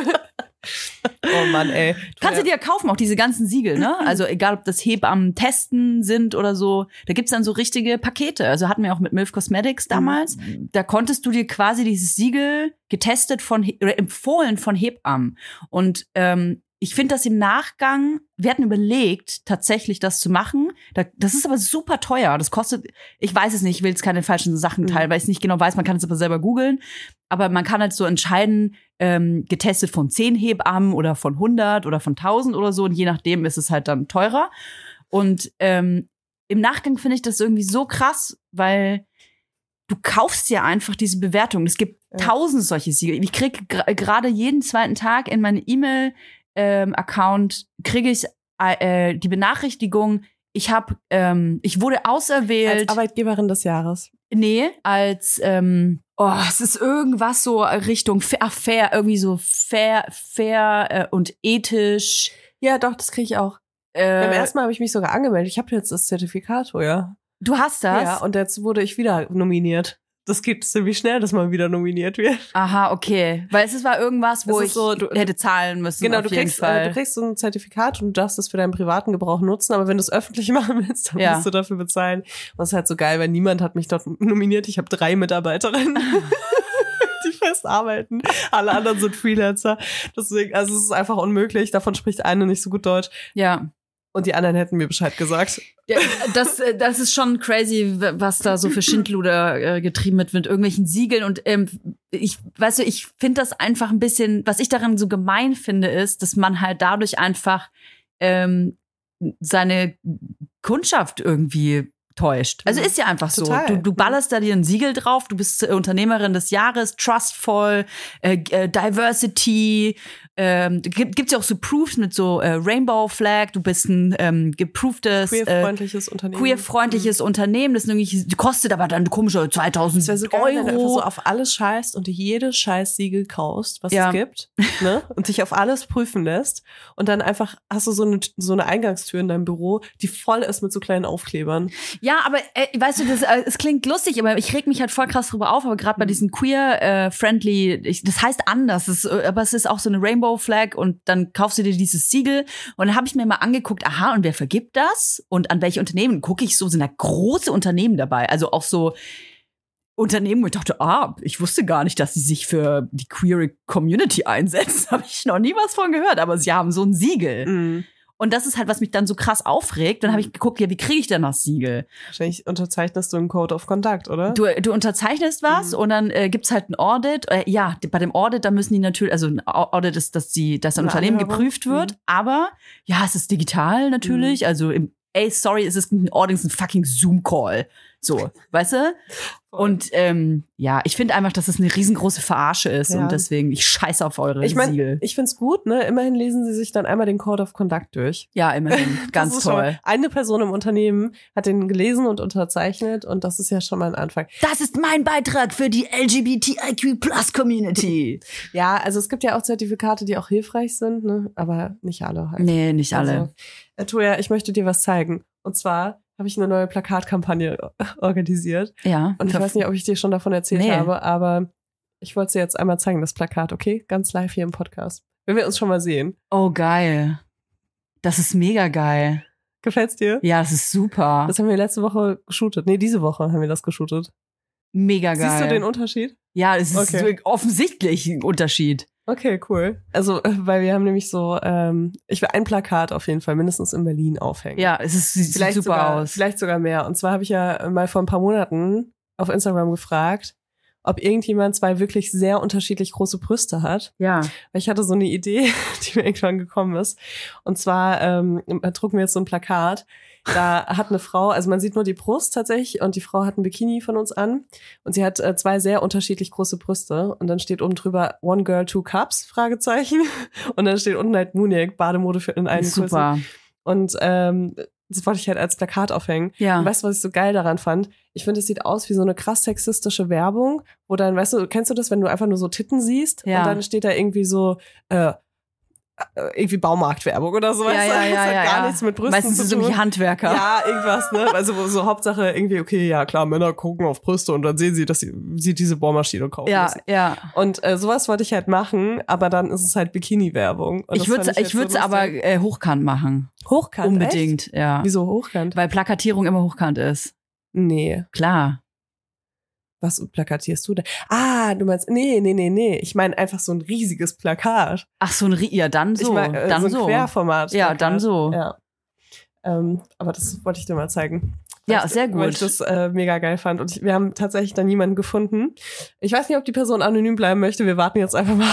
Oh Mann, ey. Kannst du dir kaufen, auch diese ganzen Siegel, ne? Also egal, ob das Hebammen testen sind oder so, da gibt's dann so richtige Pakete. Also hatten wir auch mit Milf Cosmetics damals. Da konntest du dir quasi dieses Siegel getestet von oder empfohlen von Hebammen. Und ähm, ich finde das im Nachgang, wir hatten überlegt, tatsächlich das zu machen. Da, das ist aber super teuer. Das kostet, ich weiß es nicht, ich will jetzt keine falschen Sachen Mhm. teilen, weil ich es nicht genau weiß, man kann es aber selber googeln. Aber man kann halt so entscheiden, ähm, getestet von 10 Hebammen oder von 100 oder von 1000 oder so. Und je nachdem ist es halt dann teurer. Und ähm, im Nachgang finde ich das irgendwie so krass, weil du kaufst ja einfach diese Bewertung. Es gibt Ja. tausend solche Siegel. Ich krieg gra- gerade jeden zweiten Tag in meine E-Mail-Account kriege ich äh, die Benachrichtigung, ich habe, ähm, ich wurde als auserwählt. Arbeitgeberin des Jahres. Nee, als ähm, oh, es ist irgendwas so Richtung fair, fair irgendwie so fair, fair äh, und ethisch. Ja, doch, das kriege ich auch. Äh, Beim ersten Mal habe ich mich sogar angemeldet. Ich habe jetzt das Zertifikat, oh ja. du hast das? Ja, und jetzt wurde ich wieder nominiert. Das geht ziemlich schnell, dass man wieder nominiert wird. Aha, okay. Weil es war irgendwas, wo ich so, du- hätte zahlen müssen. Genau, du kriegst, äh, du kriegst so ein Zertifikat und du darfst es für deinen privaten Gebrauch nutzen, aber wenn du es öffentlich machen willst, dann Ja. musst du dafür bezahlen. Und das ist halt so geil, weil niemand hat mich dort nominiert. Ich habe drei Mitarbeiterinnen. die fest arbeiten. Alle anderen sind Freelancer. Deswegen, also es ist einfach unmöglich. Davon spricht eine nicht so gut Deutsch. ja. Und die anderen hätten mir Bescheid gesagt. Ja, das, äh, das ist schon crazy, was da so für Schindluder äh, getrieben wird mit irgendwelchen Siegeln. Und ähm, ich, weißt du, ich finde das einfach ein bisschen, was ich daran so gemein finde, ist, dass man halt dadurch einfach ähm, seine Kundschaft irgendwie täuscht. Also Mhm. ist ja einfach so. Total. Du, du ballerst da dir ein Siegel drauf, du bist Unternehmerin des Jahres, trustful, äh, äh, Diversity, ähm, gibt, gibt's ja auch so Proofs mit so äh, Rainbow Flag, du bist ein ähm, geprooftes äh, Queerfreundliches Unternehmen. queerfreundliches Unternehmen, das irgendwie, kostet aber dann komische 2000 Es wäre so geil, wenn du einfach Euro. so auf alles scheißt und jedes Scheißsiegel kaufst, was Ja. es gibt, ne? Und dich auf alles prüfen lässt. Und dann einfach hast du so eine, so eine Eingangstür in deinem Büro, die voll ist mit so kleinen Aufklebern. Ja, aber äh, weißt du, das, äh, es klingt lustig, aber ich reg mich halt voll krass drüber auf, aber gerade bei diesen queer-friendly, ich das heißt anders, ist, äh, aber es ist auch so eine Rainbow Flag und dann kaufst du dir dieses Siegel und dann habe ich mir mal angeguckt, aha, und wer vergibt das und an welche Unternehmen? Gucke ich so, sind da große Unternehmen dabei, also auch so Unternehmen, wo ich dachte, ah, ich wusste gar nicht, dass sie sich für die queer Community einsetzen. Habe ich noch nie was von gehört, aber sie haben so ein Siegel. Mhm. Und das ist halt, was mich dann so krass aufregt. Dann habe ich geguckt, ja, wie kriege ich denn das Siegel? Wahrscheinlich unterzeichnest du einen Code of Conduct, oder? Du, du unterzeichnest was Mhm. und dann äh, gibt's halt ein Audit. Äh, ja, bei dem Audit, da müssen die natürlich, also ein Au- Audit ist, dass die, dass ein Unternehmen Anhörung. geprüft wird, Mhm. aber ja, es ist digital natürlich. Also im, ey, sorry, es ist es ist ein fucking Zoom-Call. So, weißt du? Und ähm, ja, ich finde einfach, dass es eine riesengroße Verarsche ist Ja. und deswegen, ich scheiße auf eure Ich meine, Siegel. ich find's gut, ne? Immerhin lesen sie sich dann einmal den Code of Conduct durch. Ja, immerhin. Ganz toll. Eine Person im Unternehmen hat den gelesen und unterzeichnet und das ist ja schon mal ein Anfang. Das ist mein Beitrag für die LGBTIQ Plus Community. Ja, also es gibt ja auch Zertifikate, die auch hilfreich sind, ne? Aber nicht alle halt. Nee, nicht alle. Also, Toja, ich möchte dir was zeigen. Und zwar habe ich eine neue Plakatkampagne organisiert. ja. Und ich weiß nicht, ob ich dir schon davon erzählt Nee. habe, aber ich wollte dir jetzt einmal zeigen, das Plakat, okay? Ganz live hier im Podcast. Wenn wir uns schon mal sehen. Oh, geil. Das ist mega geil. Gefällt's dir? Ja, das ist super. Das haben wir letzte Woche geshootet. Nee, diese Woche haben wir das geshootet. mega geil. Siehst du den Unterschied? Ja, es ist Okay. offensichtlich ein Unterschied. Okay, cool. Also, äh, weil wir haben nämlich so, ähm, ich will ein Plakat auf jeden Fall mindestens in Berlin aufhängen. Ja, es ist, sieht vielleicht super sogar, aus. Vielleicht sogar mehr. Und zwar habe ich ja mal vor ein paar Monaten auf Instagram gefragt, ob irgendjemand zwei wirklich sehr unterschiedlich große Brüste hat. Ja. Weil ich hatte so eine Idee, die mir irgendwann gekommen ist. Und zwar ähm, drucken wir jetzt so ein Plakat. Da hat eine Frau, also man sieht nur die Brust tatsächlich und die Frau hat ein Bikini von uns an und sie hat äh, zwei sehr unterschiedlich große Brüste und dann steht oben drüber One Girl, Two Cups, Fragezeichen und dann steht unten halt Munich, Bademode für in einen super. und ähm, das wollte ich halt als Plakat aufhängen. Ja. Und weißt du, was ich so geil daran fand? Ich finde, es sieht aus wie so eine krass sexistische Werbung, wo dann, weißt du, kennst du das, wenn du einfach nur so Titten siehst Ja. und dann steht da irgendwie so, äh, irgendwie Baumarktwerbung oder so, ja, weißt ja, ja, das hat ja, gar ja. nichts mit Brüsten Meistens zu sind es tun. irgendwie Handwerker. Ja, irgendwas, ne? Also so Hauptsache irgendwie, okay, ja klar, Männer gucken auf Brüste und dann sehen sie, dass sie, sie diese Bohrmaschine kaufen ja, müssen. ja. Und äh, sowas wollte ich halt machen, aber dann ist es halt Bikini-Werbung. Ich würde ich würde so aber äh, hochkant machen. hochkant. Unbedingt, ja. Echt? Wieso hochkant? Weil Plakatierung immer hochkant ist. Nee. Klar. Was plakatierst du denn? Ah, du meinst, nee, nee, nee, nee. Ich meine einfach so ein riesiges Plakat. Ach so ein ja dann so, ich mein, äh, dann so ein so. Querformat. Ja, dann so. Ja. Ähm, aber das wollte ich dir mal zeigen. Ja, Weil sehr Weil gut. ich das äh, mega geil fand. Und ich, wir haben tatsächlich dann niemanden gefunden. Ich weiß nicht, ob die Person anonym bleiben möchte. Wir warten jetzt einfach mal.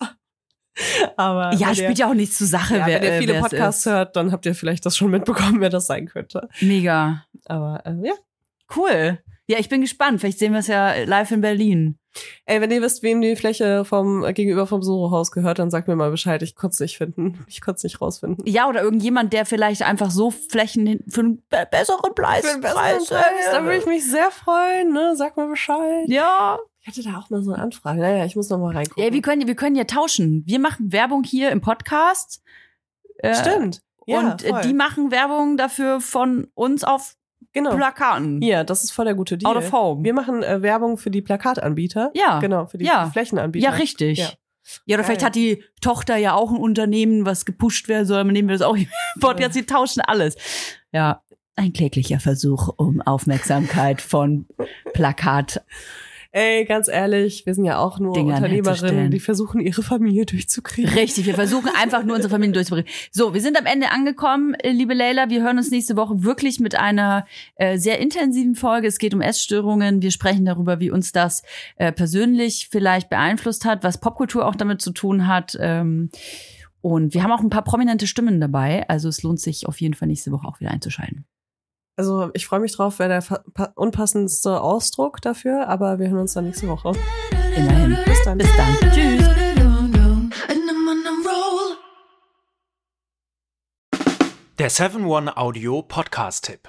aber Ja, spielt ja auch nichts zur Sache, ja, wer, wenn ihr äh, viele Podcasts hört, dann habt ihr vielleicht das schon mitbekommen, wer das sein könnte. ist. Mega. Aber äh, ja. Cool. Ja, ich bin gespannt. Vielleicht sehen wir es ja live in Berlin. Ey, wenn ihr wisst, wem die Fläche vom äh, gegenüber vom Soho-Haus gehört, dann sagt mir mal Bescheid. Ich konnte es nicht finden. Ich konnte es nicht rausfinden. Ja, oder irgendjemand, der vielleicht einfach so Flächen für einen be besseren Preis. Für einen besseren Preis, Preis, da würde ich mich sehr freuen, ne? Sag mal Bescheid. Ja. Ich hatte da auch mal so eine Anfrage. Naja, ich muss noch mal reingucken. Ja, wir können, wir können ja tauschen. Wir machen Werbung hier im Podcast. Äh, Stimmt. Ja, und äh, voll. die machen Werbung dafür von uns auf genau. Plakaten. Hier, das ist voll der gute Deal. Out of home. Wir machen äh, Werbung für die Plakatanbieter. Ja. Genau, für die Ja. Flächenanbieter. Ja, richtig. Ja. Ja, oder Geil. vielleicht hat die Tochter ja auch ein Unternehmen, was gepusht werden soll. Dann nehmen wir das auch im Podcast. Sie tauschen alles. Ja, ein kläglicher Versuch um Aufmerksamkeit von Plakat. Ey, ganz ehrlich, wir sind ja auch nur Dingern Unternehmerinnen, die versuchen, ihre Familie durchzukriegen. Richtig, wir versuchen einfach nur unsere Familie durchzubringen. So, wir sind am Ende angekommen, äh, liebe Leila. Wir hören uns nächste Woche wirklich mit einer äh, sehr intensiven Folge. Es geht um Essstörungen. Wir sprechen darüber, wie uns das äh, persönlich vielleicht beeinflusst hat, was Popkultur auch damit zu tun hat. Ähm, und wir haben auch ein paar prominente Stimmen dabei. Also es lohnt sich auf jeden Fall nächste Woche auch wieder einzuschalten. Also ich freue mich drauf, wäre der unpassendste Ausdruck dafür, aber wir hören uns dann nächste Woche. Immerhin. Bis dann. Bis dann. Tschüss. Der 7-One-Audio Podcast-Tipp.